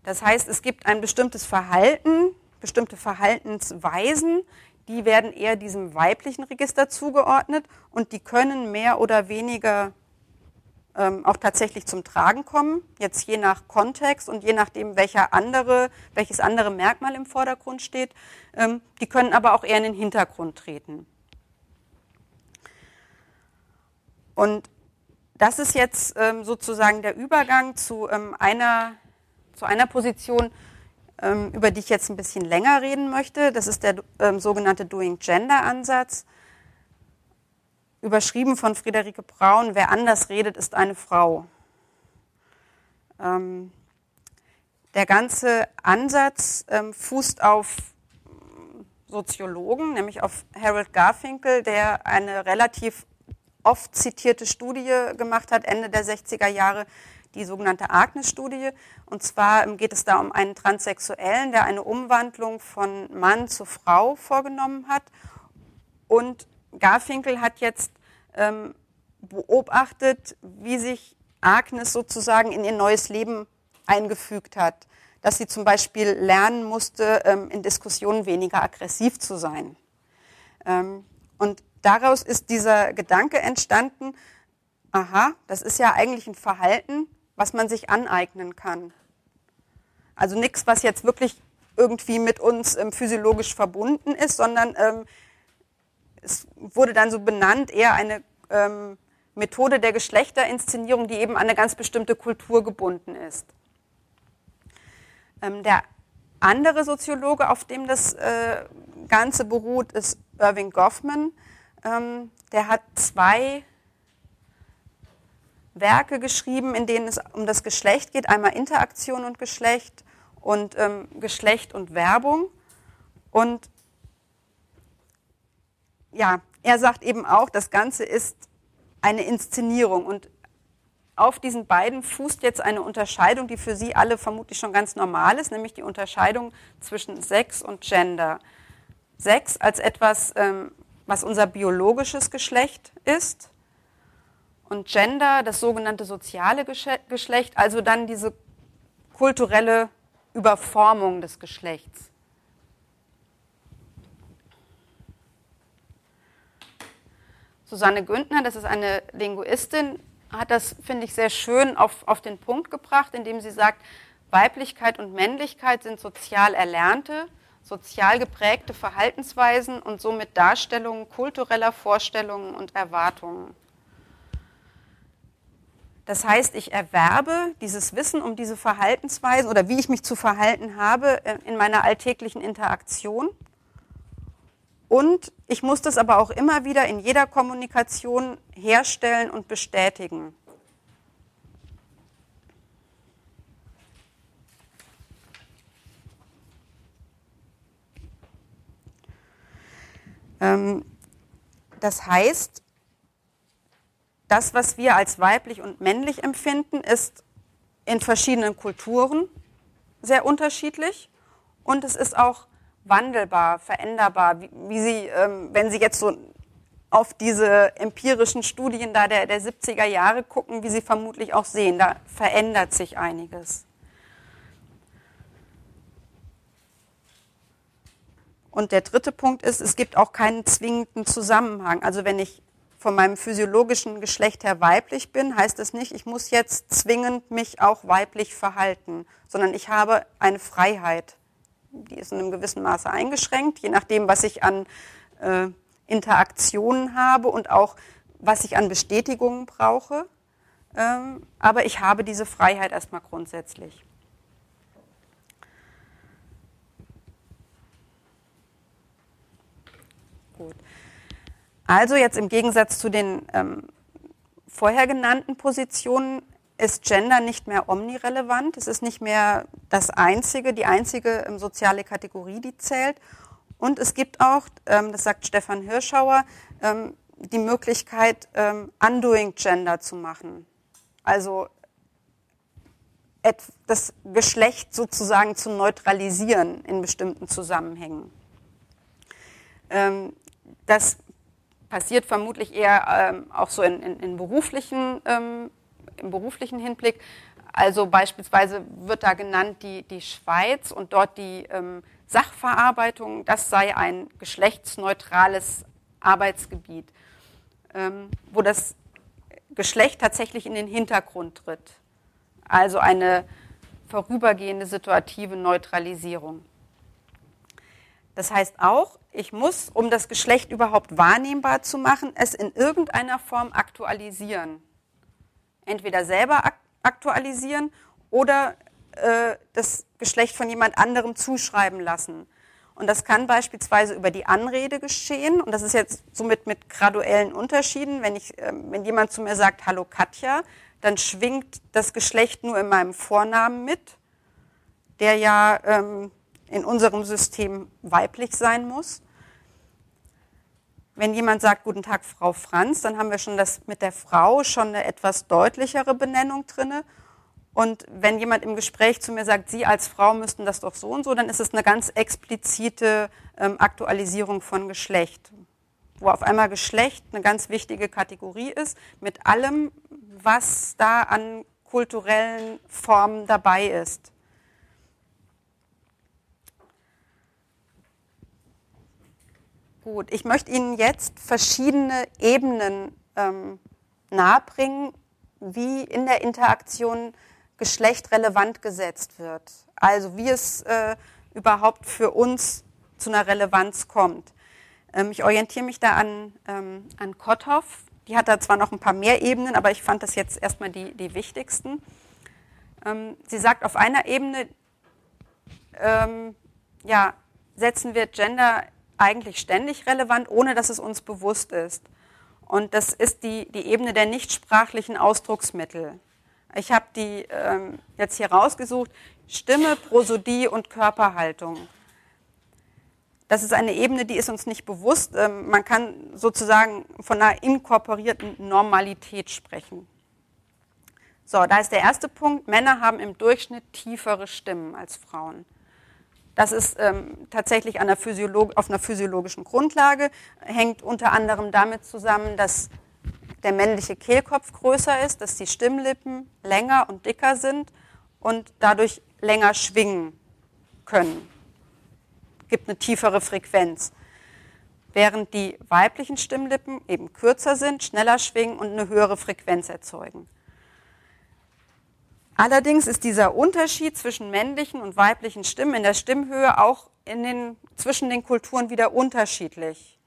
Das heißt, es gibt ein bestimmtes Verhalten, bestimmte Verhaltensweisen, die werden eher diesem weiblichen Register zugeordnet und die können mehr oder weniger ähm, auch tatsächlich zum Tragen kommen, jetzt je nach Kontext und je nachdem, welcher andere, welches andere Merkmal im Vordergrund steht. Ähm, die können aber auch eher in den Hintergrund treten. Und das ist jetzt ähm, sozusagen der Übergang zu ähm, einer zu einer Position, ähm, über die ich jetzt ein bisschen länger reden möchte. Das ist der ähm, sogenannte Doing Gender Ansatz. Überschrieben von Friederike Braun, wer anders redet, ist eine Frau. Ähm, der ganze Ansatz ähm, fußt auf Soziologen, nämlich auf Harold Garfinkel, der eine relativ oft zitierte Studie gemacht hat, Ende der 60er Jahre, die sogenannte Agnes-Studie. Und zwar geht es da um einen Transsexuellen, der eine Umwandlung von Mann zu Frau vorgenommen hat. Und Garfinkel hat jetzt ähm, beobachtet, wie sich Agnes sozusagen in ihr neues Leben eingefügt hat. Dass sie zum Beispiel lernen musste, ähm, in Diskussionen weniger aggressiv zu sein. Ähm, und daraus ist dieser Gedanke entstanden, aha, das ist ja eigentlich ein Verhalten, was man sich aneignen kann. Also nichts, was jetzt wirklich irgendwie mit uns ähm, physiologisch verbunden ist, sondern ähm, es wurde dann so benannt, eher eine ähm, Methode der Geschlechterinszenierung, die eben an eine ganz bestimmte Kultur gebunden ist. Ähm, der andere Soziologe, auf dem das äh, Ganze beruht, ist Irving Goffman. Ähm, der hat zwei Werke geschrieben, in denen es um das Geschlecht geht, einmal Interaktion und Geschlecht und ähm, Geschlecht und Werbung. Und ja, er sagt eben auch, das Ganze ist eine Inszenierung und auf diesen beiden fußt jetzt eine Unterscheidung, die für Sie alle vermutlich schon ganz normal ist, nämlich die Unterscheidung zwischen Sex und Gender. Sex als etwas, ähm, was unser biologisches Geschlecht ist und Gender, das sogenannte soziale Geschlecht, also dann diese kulturelle Überformung des Geschlechts. Susanne Güntner, das ist eine Linguistin, hat das, finde ich, sehr schön auf, auf den Punkt gebracht, indem sie sagt, Weiblichkeit und Männlichkeit sind sozial erlernte, sozial geprägte Verhaltensweisen und somit Darstellungen kultureller Vorstellungen und Erwartungen. Das heißt, ich erwerbe dieses Wissen um diese Verhaltensweisen oder wie ich mich zu verhalten habe äh, in meiner alltäglichen Interaktion. Und ich muss das aber auch immer wieder in jeder Kommunikation herstellen und bestätigen. Ähm, das heißt, das, was wir als weiblich und männlich empfinden, ist in verschiedenen Kulturen sehr unterschiedlich und es ist auch wandelbar, veränderbar, wie, wie Sie, ähm, wenn Sie jetzt so auf diese empirischen Studien da der, der 70er Jahre gucken, wie Sie vermutlich auch sehen, da verändert sich einiges. Und der dritte Punkt ist, es gibt auch keinen zwingenden Zusammenhang. Also wenn ich von meinem physiologischen Geschlecht her weiblich bin, heißt das nicht, ich muss jetzt zwingend mich auch weiblich verhalten, sondern ich habe eine Freiheit. Die ist in einem gewissen Maße eingeschränkt, je nachdem, was ich an äh, Interaktionen habe und auch, was ich an Bestätigungen brauche. Ähm, aber ich habe diese Freiheit erstmal grundsätzlich. Gut. Also jetzt im Gegensatz zu den ähm, vorher genannten Positionen ist Gender nicht mehr omnirelevant. Es ist nicht mehr das einzige, die einzige ähm, soziale Kategorie, die zählt. Und es gibt auch, ähm, das sagt Stefan Hirschauer, ähm, die Möglichkeit, ähm, Undoing Gender zu machen. Also das Geschlecht sozusagen zu neutralisieren in bestimmten Zusammenhängen. Ähm, das passiert vermutlich eher ähm, auch so in, in, in beruflichen, ähm, im beruflichen Hinblick. Also beispielsweise wird da genannt die, die Schweiz und dort die ähm, Sachverarbeitung, das sei ein geschlechtsneutrales Arbeitsgebiet, ähm, wo das Geschlecht tatsächlich in den Hintergrund tritt. Also eine vorübergehende situative Neutralisierung. Das heißt auch, ich muss, um das Geschlecht überhaupt wahrnehmbar zu machen, es in irgendeiner Form aktualisieren. Entweder selber aktualisieren oder äh, das Geschlecht von jemand anderem zuschreiben lassen. Und das kann beispielsweise über die Anrede geschehen. Und das ist jetzt somit mit graduellen Unterschieden. Wenn, ich, äh, wenn jemand zu mir sagt, hallo Katja, dann schwingt das Geschlecht nur in meinem Vornamen mit, der ja ähm, in unserem System weiblich sein muss. Wenn jemand sagt, guten Tag, Frau Franz, dann haben wir schon das mit der Frau schon eine etwas deutlichere Benennung drinne. Und wenn jemand im Gespräch zu mir sagt, Sie als Frau müssten das doch so und so, dann ist es eine ganz explizite ähm, Aktualisierung von Geschlecht, wo auf einmal Geschlecht eine ganz wichtige Kategorie ist, mit allem, was da an kulturellen Formen dabei ist. Gut, ich möchte Ihnen jetzt verschiedene Ebenen ähm, nahebringen, wie in der Interaktion Geschlecht relevant gesetzt wird. Also wie es äh, überhaupt für uns zu einer Relevanz kommt. Ähm, ich orientiere mich da an, ähm, an Kotthoff. Die hat da zwar noch ein paar mehr Ebenen, aber ich fand das jetzt erstmal die, die wichtigsten. Ähm, sie sagt, auf einer Ebene ähm, ja, setzen wir Gender eigentlich ständig relevant, ohne dass es uns bewusst ist. Und das ist die, die Ebene der nichtsprachlichen Ausdrucksmittel. Ich habe die ähm, jetzt hier rausgesucht. Stimme, Prosodie und Körperhaltung. Das ist eine Ebene, die ist uns nicht bewusst. Ähm, man kann sozusagen von einer inkorporierten Normalität sprechen. So, da ist der erste Punkt. Männer haben im Durchschnitt tiefere Stimmen als Frauen. Das ist ähm, tatsächlich einer auf einer physiologischen Grundlage, hängt unter anderem damit zusammen, dass der männliche Kehlkopf größer ist, dass die Stimmlippen länger und dicker sind und dadurch länger schwingen können. Gibt eine tiefere Frequenz. Während die weiblichen Stimmlippen eben kürzer sind, schneller schwingen und eine höhere Frequenz erzeugen. Allerdings ist dieser Unterschied zwischen männlichen und weiblichen Stimmen in der Stimmhöhe auch in den, zwischen den Kulturen wieder unterschiedlich.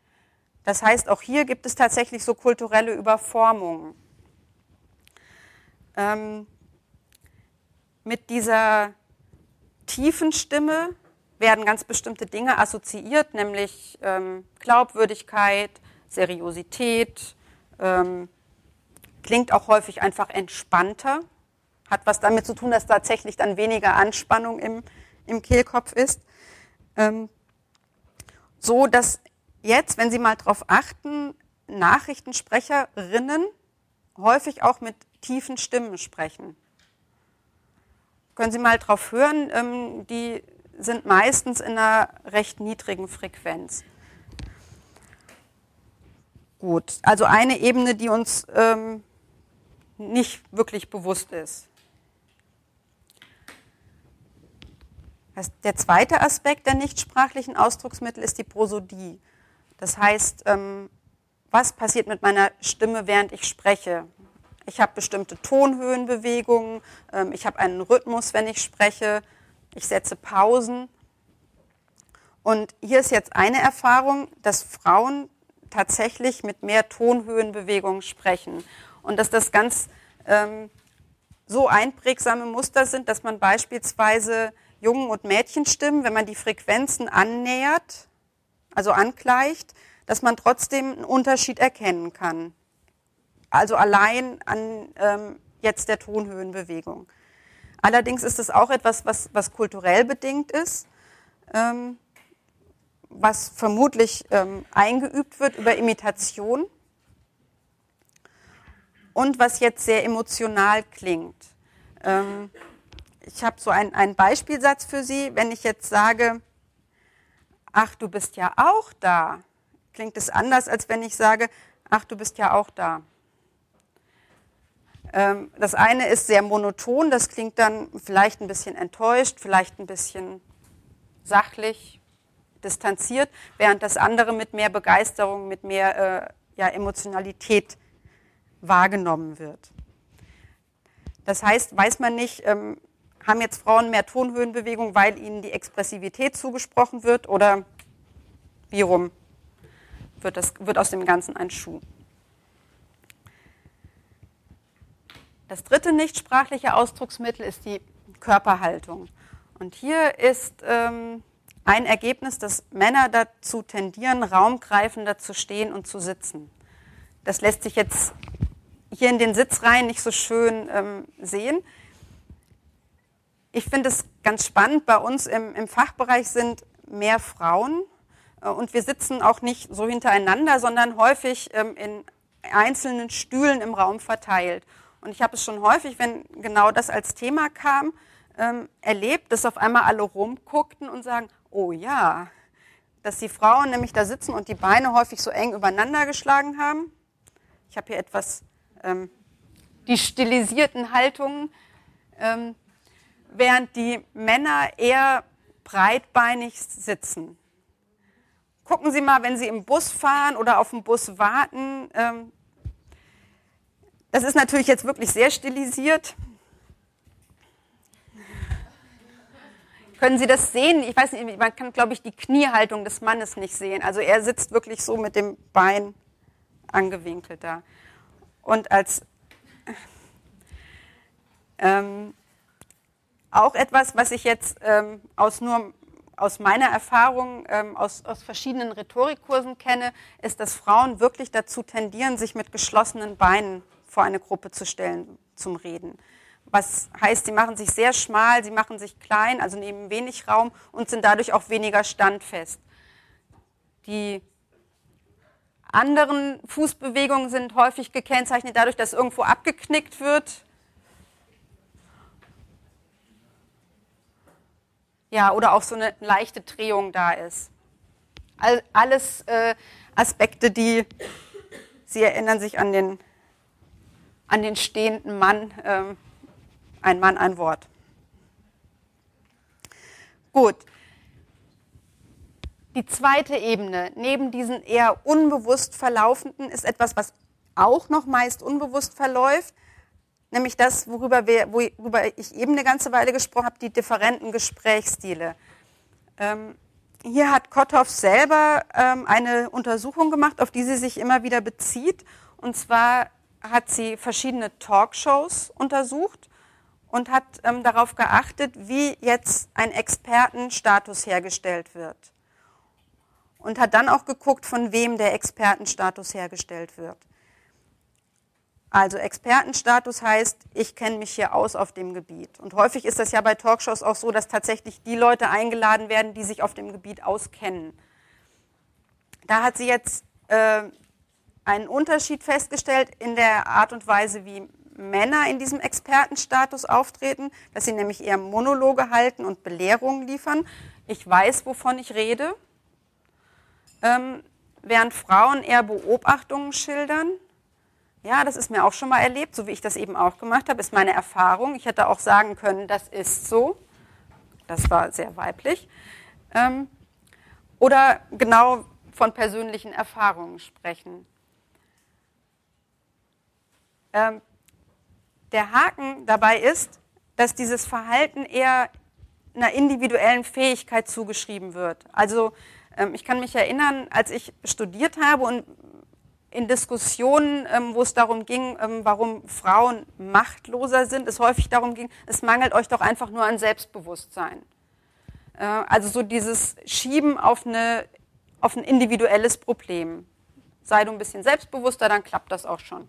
Das heißt, auch hier gibt es tatsächlich so kulturelle Überformungen. Ähm, mit dieser tiefen Stimme werden ganz bestimmte Dinge assoziiert, nämlich ähm, Glaubwürdigkeit, Seriosität, ähm, klingt auch häufig einfach entspannter, hat was damit zu tun, dass tatsächlich dann weniger Anspannung im, im Kehlkopf ist. Ähm, so dass jetzt, wenn Sie mal darauf achten, Nachrichtensprecherinnen häufig auch mit tiefen Stimmen sprechen. Können Sie mal drauf hören, ähm, die sind meistens in einer recht niedrigen Frequenz. Gut, also eine Ebene, die uns ähm, nicht wirklich bewusst ist. Der zweite Aspekt der nichtsprachlichen Ausdrucksmittel ist die Prosodie. Das heißt, ähm, was passiert mit meiner Stimme, während ich spreche? Ich habe bestimmte Tonhöhenbewegungen, ähm, ich habe einen Rhythmus, wenn ich spreche, ich setze Pausen. Und hier ist jetzt eine Erfahrung, dass Frauen tatsächlich mit mehr Tonhöhenbewegungen sprechen und dass das ganz ähm, so einprägsame Muster sind, dass man beispielsweise Jungen- und Mädchenstimmen, wenn man die Frequenzen annähert, also angleicht, dass man trotzdem einen Unterschied erkennen kann. Also allein an ähm, jetzt der Tonhöhenbewegung. Allerdings ist es auch etwas, was, was kulturell bedingt ist, ähm, was vermutlich ähm, eingeübt wird über Imitation und was jetzt sehr emotional klingt. Ich habe so ein, einen Beispielsatz für Sie. Wenn ich jetzt sage, ach, du bist ja auch da, klingt es anders, als wenn ich sage, ach, du bist ja auch da. Ähm, das eine ist sehr monoton, das klingt dann vielleicht ein bisschen enttäuscht, vielleicht ein bisschen sachlich, distanziert, während das andere mit mehr Begeisterung, mit mehr äh, ja, Emotionalität wahrgenommen wird. Das heißt, weiß man nicht, ähm, haben jetzt Frauen mehr Tonhöhenbewegung, weil ihnen die Expressivität zugesprochen wird oder wie rum wird, das, wird aus dem Ganzen ein Schuh? Das dritte nichtsprachliche Ausdrucksmittel ist die Körperhaltung. Und hier ist ähm, ein Ergebnis, dass Männer dazu tendieren, raumgreifender zu stehen und zu sitzen. Das lässt sich jetzt hier in den Sitzreihen nicht so schön ähm, sehen ich finde es ganz spannend. Bei uns im, im Fachbereich sind mehr Frauen äh, und wir sitzen auch nicht so hintereinander, sondern häufig ähm, in einzelnen Stühlen im Raum verteilt. Und ich habe es schon häufig, wenn genau das als Thema kam, ähm, erlebt, dass auf einmal alle rumguckten und sagen, oh ja, dass die Frauen nämlich da sitzen und die Beine häufig so eng übereinander geschlagen haben. Ich habe hier etwas ähm, die stilisierten Haltungen. Ähm, während die Männer eher breitbeinig sitzen. Gucken Sie mal, wenn Sie im Bus fahren oder auf dem Bus warten. Ähm, das ist natürlich jetzt wirklich sehr stilisiert. Können Sie das sehen? Ich weiß nicht, man kann, glaube ich, die Kniehaltung des Mannes nicht sehen. Also er sitzt wirklich so mit dem Bein angewinkelt da. Und als ähm, auch etwas, was ich jetzt ähm, aus nur aus meiner Erfahrung ähm, aus, aus verschiedenen Rhetorikkursen kenne, ist, dass Frauen wirklich dazu tendieren, sich mit geschlossenen Beinen vor eine Gruppe zu stellen zum Reden. Was heißt, sie machen sich sehr schmal, sie machen sich klein, also nehmen wenig Raum und sind dadurch auch weniger standfest. Die anderen Fußbewegungen sind häufig gekennzeichnet dadurch, dass irgendwo abgeknickt wird. Ja, oder auch so eine leichte Drehung da ist. All, alles äh, Aspekte, die Sie erinnern sich an den, an den stehenden Mann. Ähm, ein Mann, ein Wort. Gut. Die zweite Ebene, neben diesen eher unbewusst verlaufenden, ist etwas, was auch noch meist unbewusst verläuft, nämlich das, worüber, wir, worüber ich eben eine ganze Weile gesprochen habe, die differenten Gesprächsstile. Ähm, hier hat Kotthoff selber ähm, eine Untersuchung gemacht, auf die sie sich immer wieder bezieht. Und zwar hat sie verschiedene Talkshows untersucht und hat ähm, darauf geachtet, wie jetzt ein Expertenstatus hergestellt wird. Und hat dann auch geguckt, von wem der Expertenstatus hergestellt wird. Also Expertenstatus heißt, ich kenne mich hier aus auf dem Gebiet. Und häufig ist das ja bei Talkshows auch so, dass tatsächlich die Leute eingeladen werden, die sich auf dem Gebiet auskennen. Da hat sie jetzt äh, einen Unterschied festgestellt in der Art und Weise, wie Männer in diesem Expertenstatus auftreten, dass sie nämlich eher Monologe halten und Belehrungen liefern. Ich weiß, wovon ich rede. Ähm, während Frauen eher Beobachtungen schildern. Ja, das ist mir auch schon mal erlebt, so wie ich das eben auch gemacht habe, ist meine Erfahrung. Ich hätte auch sagen können, das ist so. Das war sehr weiblich. Ähm, oder genau von persönlichen Erfahrungen sprechen. Ähm, der Haken dabei ist, dass dieses Verhalten eher einer individuellen Fähigkeit zugeschrieben wird. Also ähm, ich kann mich erinnern, als ich studiert habe und in Diskussionen, ähm, wo es darum ging, ähm, warum Frauen machtloser sind, es häufig darum ging, es mangelt euch doch einfach nur an Selbstbewusstsein. Äh, also so dieses Schieben auf, eine, auf ein individuelles Problem. Sei du ein bisschen selbstbewusster, dann klappt das auch schon.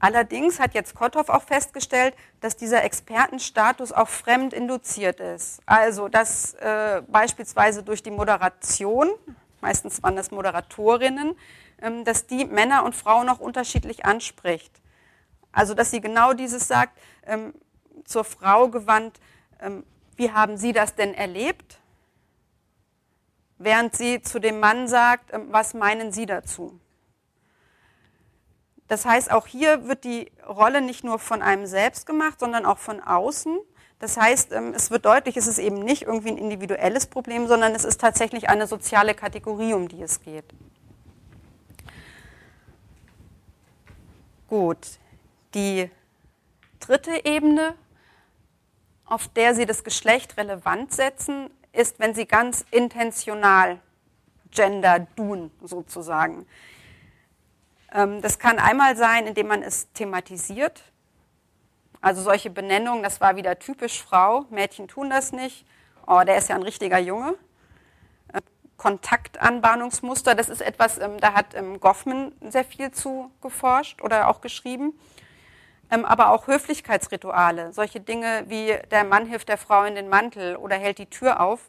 Allerdings hat jetzt Kotthoff auch festgestellt, dass dieser Expertenstatus auch fremd induziert ist. Also, dass äh, beispielsweise durch die Moderation, meistens waren das Moderatorinnen, ähm, dass die Männer und Frauen auch unterschiedlich anspricht. Also, dass sie genau dieses sagt, ähm, zur Frau gewandt, ähm, wie haben Sie das denn erlebt? Während sie zu dem Mann sagt, ähm, was meinen Sie dazu? Das heißt, auch hier wird die Rolle nicht nur von einem selbst gemacht, sondern auch von außen. Das heißt, ähm, es wird deutlich, es ist eben nicht irgendwie ein individuelles Problem, sondern es ist tatsächlich eine soziale Kategorie, um die es geht. Gut, die dritte Ebene, auf der Sie das Geschlecht relevant setzen, ist, wenn Sie ganz intentional Gender tun, sozusagen. Ähm, das kann einmal sein, indem man es thematisiert. Also solche Benennungen, das war wieder typisch Frau, Mädchen tun das nicht. Oh, der ist ja ein richtiger Junge. Ähm, Kontaktanbahnungsmuster, das ist etwas, ähm, da hat Goffman sehr viel zu geforscht oder auch geschrieben. Aber auch Höflichkeitsrituale, solche Dinge wie der Mann hilft der Frau in den Mantel oder hält die Tür auf.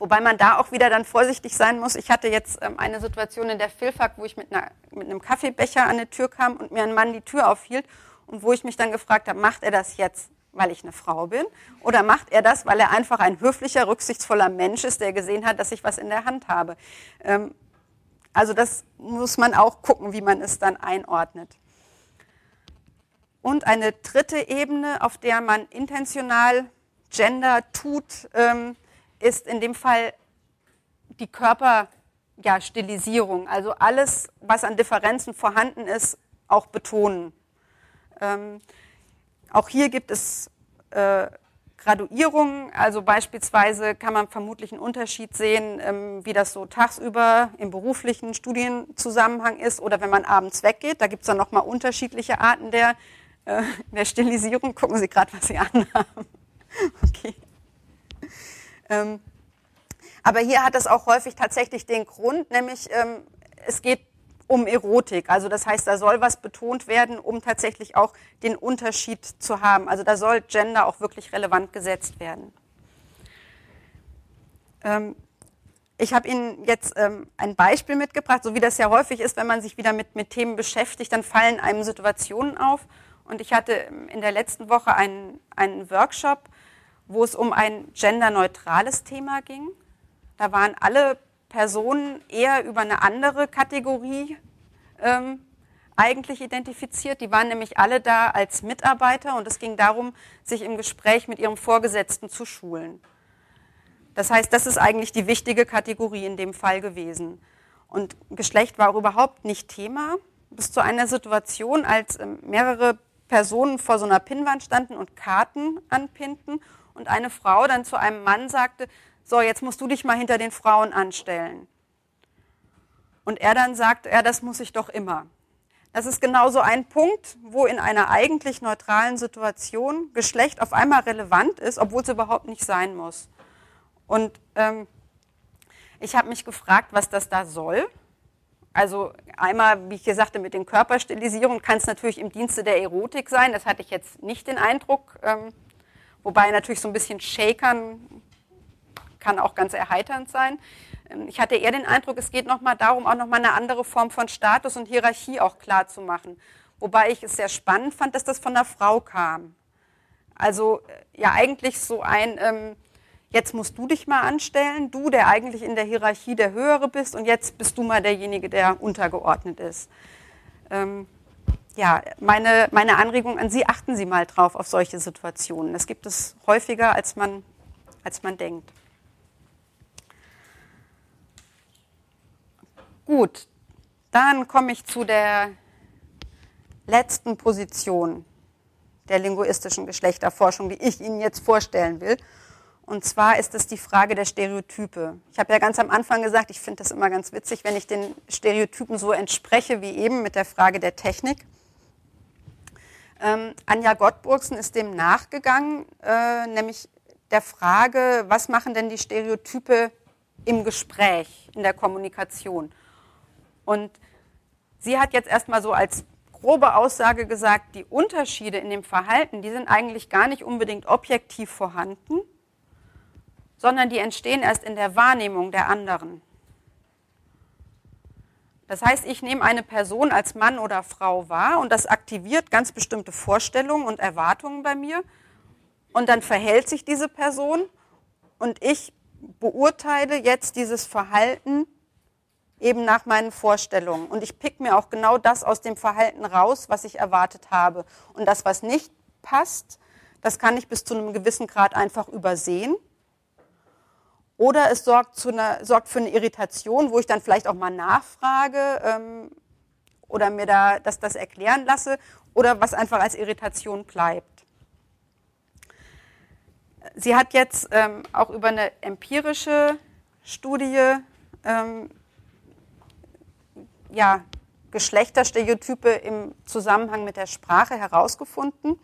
Wobei man da auch wieder dann vorsichtig sein muss. Ich hatte jetzt ähm, eine Situation in der Filfak, wo ich mit, einer, mit einem Kaffeebecher an die Tür kam und mir ein Mann die Tür aufhielt und wo ich mich dann gefragt habe, macht er das jetzt, weil ich eine Frau bin? Oder macht er das, weil er einfach ein höflicher, rücksichtsvoller Mensch ist, der gesehen hat, dass ich was in der Hand habe? Ähm, also das muss man auch gucken, wie man es dann einordnet. Und eine dritte Ebene, auf der man intentional Gender tut, ähm, ist in dem Fall die Körperstilisierung, ja, also alles, was an Differenzen vorhanden ist, auch betonen. Ähm, auch hier gibt es äh, Graduierungen, also beispielsweise kann man vermutlich einen Unterschied sehen, ähm, wie das so tagsüber im beruflichen Studienzusammenhang ist oder wenn man abends weggeht. Da gibt es dann nochmal unterschiedliche Arten der, äh, der Stilisierung. Gucken Sie gerade, was Sie [laughs] anhaben. Okay. Ähm, aber hier hat es auch häufig tatsächlich den Grund, nämlich ähm, es geht um Erotik. Also das heißt, da soll was betont werden, um tatsächlich auch den Unterschied zu haben. Also da soll Gender auch wirklich relevant gesetzt werden. Ähm, ich habe Ihnen jetzt ähm, ein Beispiel mitgebracht, so wie das ja häufig ist, wenn man sich wieder mit, mit Themen beschäftigt, dann fallen einem Situationen auf. Und ich hatte in der letzten Woche einen, einen Workshop, wo es um ein genderneutrales Thema ging. Da waren alle Personen eher über eine andere Kategorie ähm, eigentlich identifiziert. Die waren nämlich alle da als Mitarbeiter und es ging darum, sich im Gespräch mit ihrem Vorgesetzten zu schulen. Das heißt, das ist eigentlich die wichtige Kategorie in dem Fall gewesen. Und Geschlecht war auch überhaupt nicht Thema, bis zu einer Situation, als ähm, mehrere Personen vor so einer Pinnwand standen und Karten anpinnten und eine Frau dann zu einem Mann sagte, so, jetzt musst du dich mal hinter den Frauen anstellen. Und er dann sagt, ja, das muss ich doch immer. Das ist genauso ein Punkt, wo in einer eigentlich neutralen Situation Geschlecht auf einmal relevant ist, obwohl es überhaupt nicht sein muss. Und ähm, ich habe mich gefragt, was das da soll. Also einmal, wie ich hier sagte, mit den Körperstilisierungen kann es natürlich im Dienste der Erotik sein. Das hatte ich jetzt nicht den Eindruck. Ähm, wobei natürlich so ein bisschen Shakern kann auch ganz erheiternd sein. Ähm, ich hatte eher den Eindruck, es geht nochmal darum, auch nochmal eine andere Form von Status und Hierarchie auch klar zu machen. Wobei ich es sehr spannend fand, dass das von der Frau kam. Also äh, ja eigentlich so ein, ähm, jetzt musst du dich mal anstellen, du, der eigentlich in der Hierarchie der Höhere bist und jetzt bist du mal derjenige, der untergeordnet ist. Ähm, ja, meine, meine Anregung an Sie, achten Sie mal drauf auf solche Situationen. Das gibt es häufiger, als man, als man denkt. Gut, dann komme ich zu der letzten Position der linguistischen Geschlechterforschung, die ich Ihnen jetzt vorstellen will. Und zwar ist es die Frage der Stereotype. Ich habe ja ganz am Anfang gesagt, ich finde das immer ganz witzig, wenn ich den Stereotypen so entspreche wie eben mit der Frage der Technik. Ähm, Anja Gottburgsen ist dem nachgegangen, äh, nämlich der Frage, was machen denn die Stereotype im Gespräch, in der Kommunikation? Und sie hat jetzt erstmal so als grobe Aussage gesagt, die Unterschiede in dem Verhalten, die sind eigentlich gar nicht unbedingt objektiv vorhanden, sondern die entstehen erst in der Wahrnehmung der anderen. Das heißt, ich nehme eine Person als Mann oder Frau wahr und das aktiviert ganz bestimmte Vorstellungen und Erwartungen bei mir. Und dann verhält sich diese Person und ich beurteile jetzt dieses Verhalten eben nach meinen Vorstellungen. Und ich pick mir auch genau das aus dem Verhalten raus, was ich erwartet habe. Und das, was nicht passt, das kann ich bis zu einem gewissen Grad einfach übersehen. Oder es sorgt, einer, sorgt für eine Irritation, wo ich dann vielleicht auch mal nachfrage ähm, oder mir da das, das erklären lasse oder was einfach als Irritation bleibt. Sie hat jetzt ähm, auch über eine empirische Studie ähm, ja, Geschlechterstereotype im Zusammenhang mit der Sprache herausgefunden.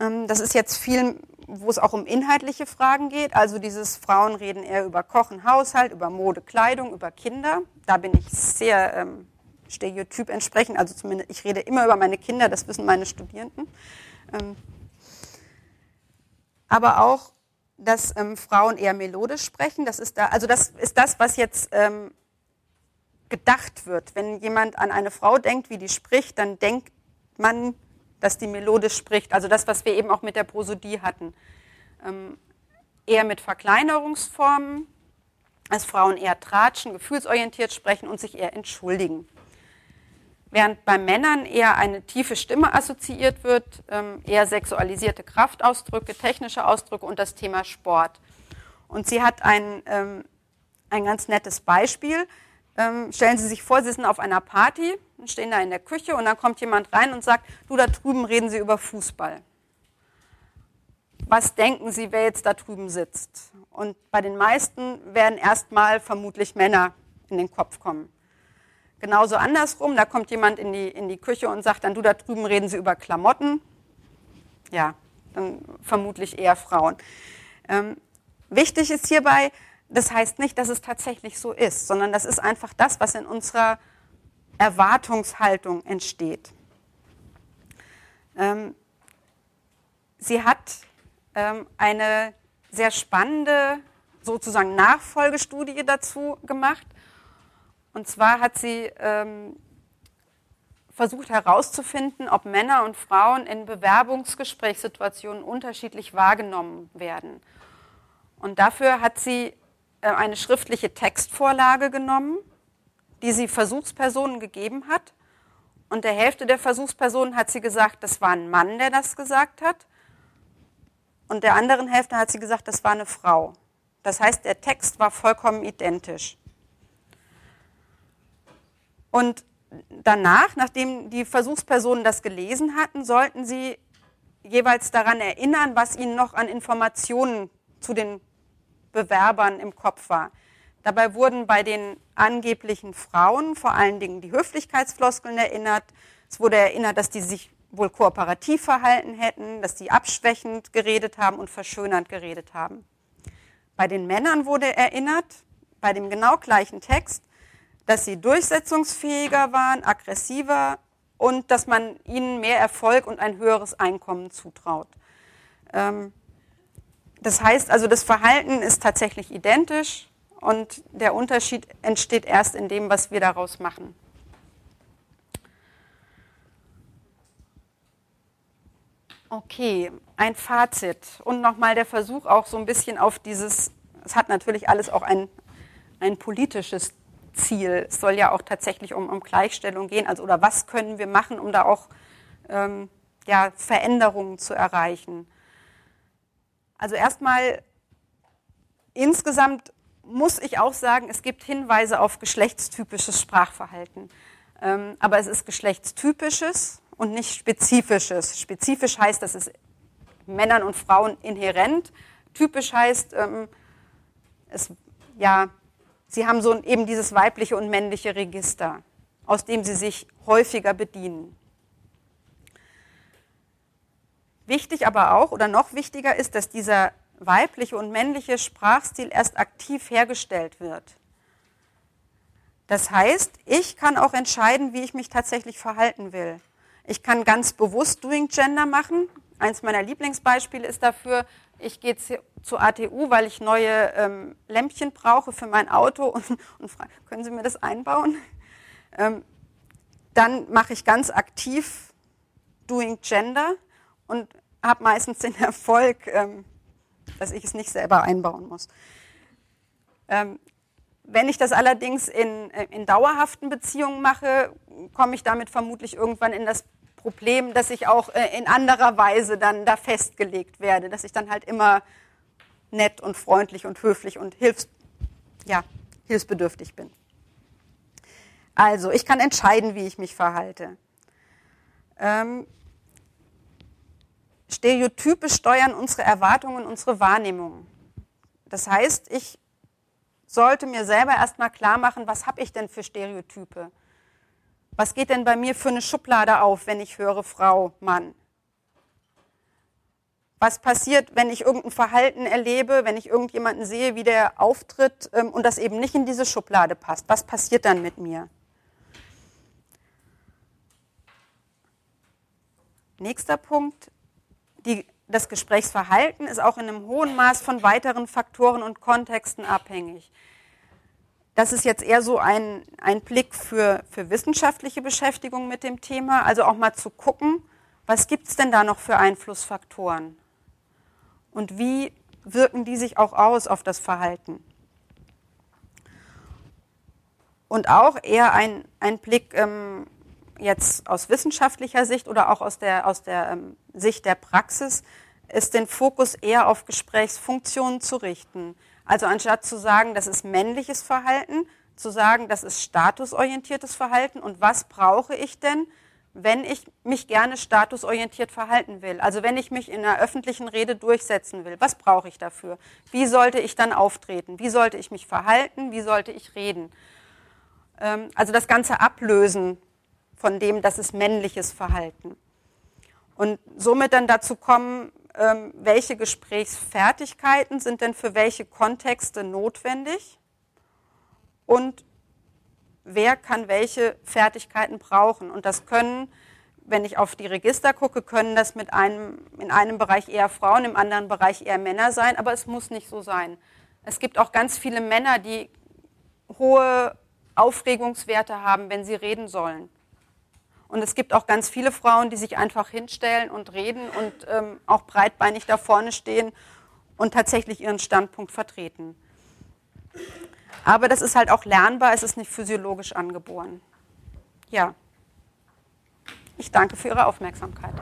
Ähm, das ist jetzt viel, wo es auch um inhaltliche Fragen geht. Also dieses Frauen reden eher über Kochen, Haushalt, über Mode, Kleidung, über Kinder. Da bin ich sehr ähm, stereotyp entsprechend. Also zumindest, ich rede immer über meine Kinder, das wissen meine Studierenden. Ähm, aber auch, dass ähm, Frauen eher melodisch sprechen. Das ist da, also das ist das, was jetzt ähm, gedacht wird. Wenn jemand an eine Frau denkt, wie die spricht, dann denkt man, dass die melodisch spricht. Also das, was wir eben auch mit der Prosodie hatten. Ähm, eher mit Verkleinerungsformen, dass Frauen eher tratschen, gefühlsorientiert sprechen und sich eher entschuldigen. Während bei Männern eher eine tiefe Stimme assoziiert wird, ähm, eher sexualisierte Kraftausdrücke, technische Ausdrücke und das Thema Sport. Und sie hat ein, ähm, ein ganz nettes Beispiel. Ähm, stellen Sie sich vor, Sie sind auf einer Party, stehen da in der Küche und dann kommt jemand rein und sagt, du da drüben reden Sie über Fußball. was denken Sie, wer jetzt da drüben sitzt? Und bei den meisten werden erstmal vermutlich Männer in den Kopf kommen. Genauso andersrum, da kommt jemand in die, in die Küche und sagt dann, du da drüben reden Sie über Klamotten. Ja, dann vermutlich eher Frauen. Ähm, wichtig ist hierbei, das heißt nicht, dass es tatsächlich so ist, sondern das ist einfach das, was in unserer Erwartungshaltung entsteht. Ähm, sie hat ähm, eine sehr spannende sozusagen Nachfolgestudie dazu gemacht. Und zwar hat sie ähm, versucht herauszufinden, ob Männer und Frauen in Bewerbungsgesprächssituationen unterschiedlich wahrgenommen werden. Und dafür hat sie eine schriftliche Textvorlage genommen, die sie Versuchspersonen gegeben hat. Und der Hälfte der Versuchspersonen hat sie gesagt, das war ein Mann, der das gesagt hat. Und der anderen Hälfte hat sie gesagt, das war eine Frau. Das heißt, der Text war vollkommen identisch. Und danach, nachdem die Versuchspersonen das gelesen hatten, sollten sie jeweils daran erinnern, was ihnen noch an Informationen zu den Bewerbern im Kopf war. Dabei wurden bei den angeblichen Frauen vor allen Dingen die Höflichkeitsfloskeln erinnert. Es wurde erinnert, dass die sich wohl kooperativ verhalten hätten, dass die abschwächend geredet haben und verschönernd geredet haben. Bei den Männern wurde erinnert, bei dem genau gleichen Text, dass sie durchsetzungsfähiger waren, aggressiver und dass man ihnen mehr Erfolg und ein höheres Einkommen zutraut. Ähm, das heißt also, das Verhalten ist tatsächlich identisch und der Unterschied entsteht erst in dem, was wir daraus machen. Okay, ein Fazit und nochmal der Versuch auch so ein bisschen auf dieses, es hat natürlich alles auch ein, ein politisches Ziel. Es soll ja auch tatsächlich um, um Gleichstellung gehen, also oder was können wir machen, um da auch ähm, ja, Veränderungen zu erreichen. Also erstmal insgesamt muss ich auch sagen, es gibt Hinweise auf geschlechtstypisches Sprachverhalten. Ähm, aber es ist geschlechtstypisches und nicht spezifisches. Spezifisch heißt, dass es Männern und Frauen inhärent. Typisch heißt, ähm, es, ja, sie haben so eben dieses weibliche und männliche Register, aus dem sie sich häufiger bedienen. Wichtig aber auch oder noch wichtiger ist, dass dieser weibliche und männliche Sprachstil erst aktiv hergestellt wird. Das heißt, ich kann auch entscheiden, wie ich mich tatsächlich verhalten will. Ich kann ganz bewusst Doing Gender machen. Eins meiner Lieblingsbeispiele ist dafür, ich gehe zur ATU, weil ich neue ähm, Lämpchen brauche für mein Auto und, und frage, können Sie mir das einbauen? Ähm, dann mache ich ganz aktiv Doing Gender und habe meistens den [laughs] Erfolg, ähm, dass ich es nicht selber einbauen muss. Ähm, wenn ich das allerdings in, äh, in dauerhaften Beziehungen mache, komme ich damit vermutlich irgendwann in das Problem, dass ich auch äh, in anderer Weise dann da festgelegt werde, dass ich dann halt immer nett und freundlich und höflich und hilfs ja, hilfsbedürftig bin. Also, ich kann entscheiden, wie ich mich verhalte. Ähm, Stereotype steuern unsere Erwartungen, unsere Wahrnehmungen. Das heißt, ich sollte mir selber erstmal klar machen, was habe ich denn für Stereotype? Was geht denn bei mir für eine Schublade auf, wenn ich höre Frau, Mann? Was passiert, wenn ich irgendein Verhalten erlebe, wenn ich irgendjemanden sehe, wie der auftritt ähm, und das eben nicht in diese Schublade passt? Was passiert dann mit mir? Nächster Punkt, die, das Gesprächsverhalten ist auch in einem hohen Maß von weiteren Faktoren und Kontexten abhängig. Das ist jetzt eher so ein, ein Blick für, für wissenschaftliche Beschäftigung mit dem Thema, also auch mal zu gucken, was gibt es denn da noch für Einflussfaktoren und wie wirken die sich auch aus auf das Verhalten. Und auch eher ein, ein Blick ähm, jetzt aus wissenschaftlicher Sicht oder auch aus der, aus der ähm, Sicht der Praxis, ist den Fokus eher auf Gesprächsfunktionen zu richten. Also anstatt zu sagen, das ist männliches Verhalten, zu sagen, das ist statusorientiertes Verhalten und was brauche ich denn, wenn ich mich gerne statusorientiert verhalten will, also wenn ich mich in einer öffentlichen Rede durchsetzen will, was brauche ich dafür? Wie sollte ich dann auftreten? Wie sollte ich mich verhalten? Wie sollte ich reden? Ähm, also das Ganze ablösen von dem, das ist männliches Verhalten. Und somit dann dazu kommen, ähm, welche Gesprächsfertigkeiten sind denn für welche Kontexte notwendig und wer kann welche Fertigkeiten brauchen. Und das können, wenn ich auf die Register gucke, können das mit einem, in einem Bereich eher Frauen, im anderen Bereich eher Männer sein, aber es muss nicht so sein. Es gibt auch ganz viele Männer, die hohe Aufregungswerte haben, wenn sie reden sollen. Und es gibt auch ganz viele Frauen, die sich einfach hinstellen und reden und ähm, auch breitbeinig da vorne stehen und tatsächlich ihren Standpunkt vertreten. Aber das ist halt auch lernbar, es ist nicht physiologisch angeboren. Ja. Ich danke für Ihre Aufmerksamkeit.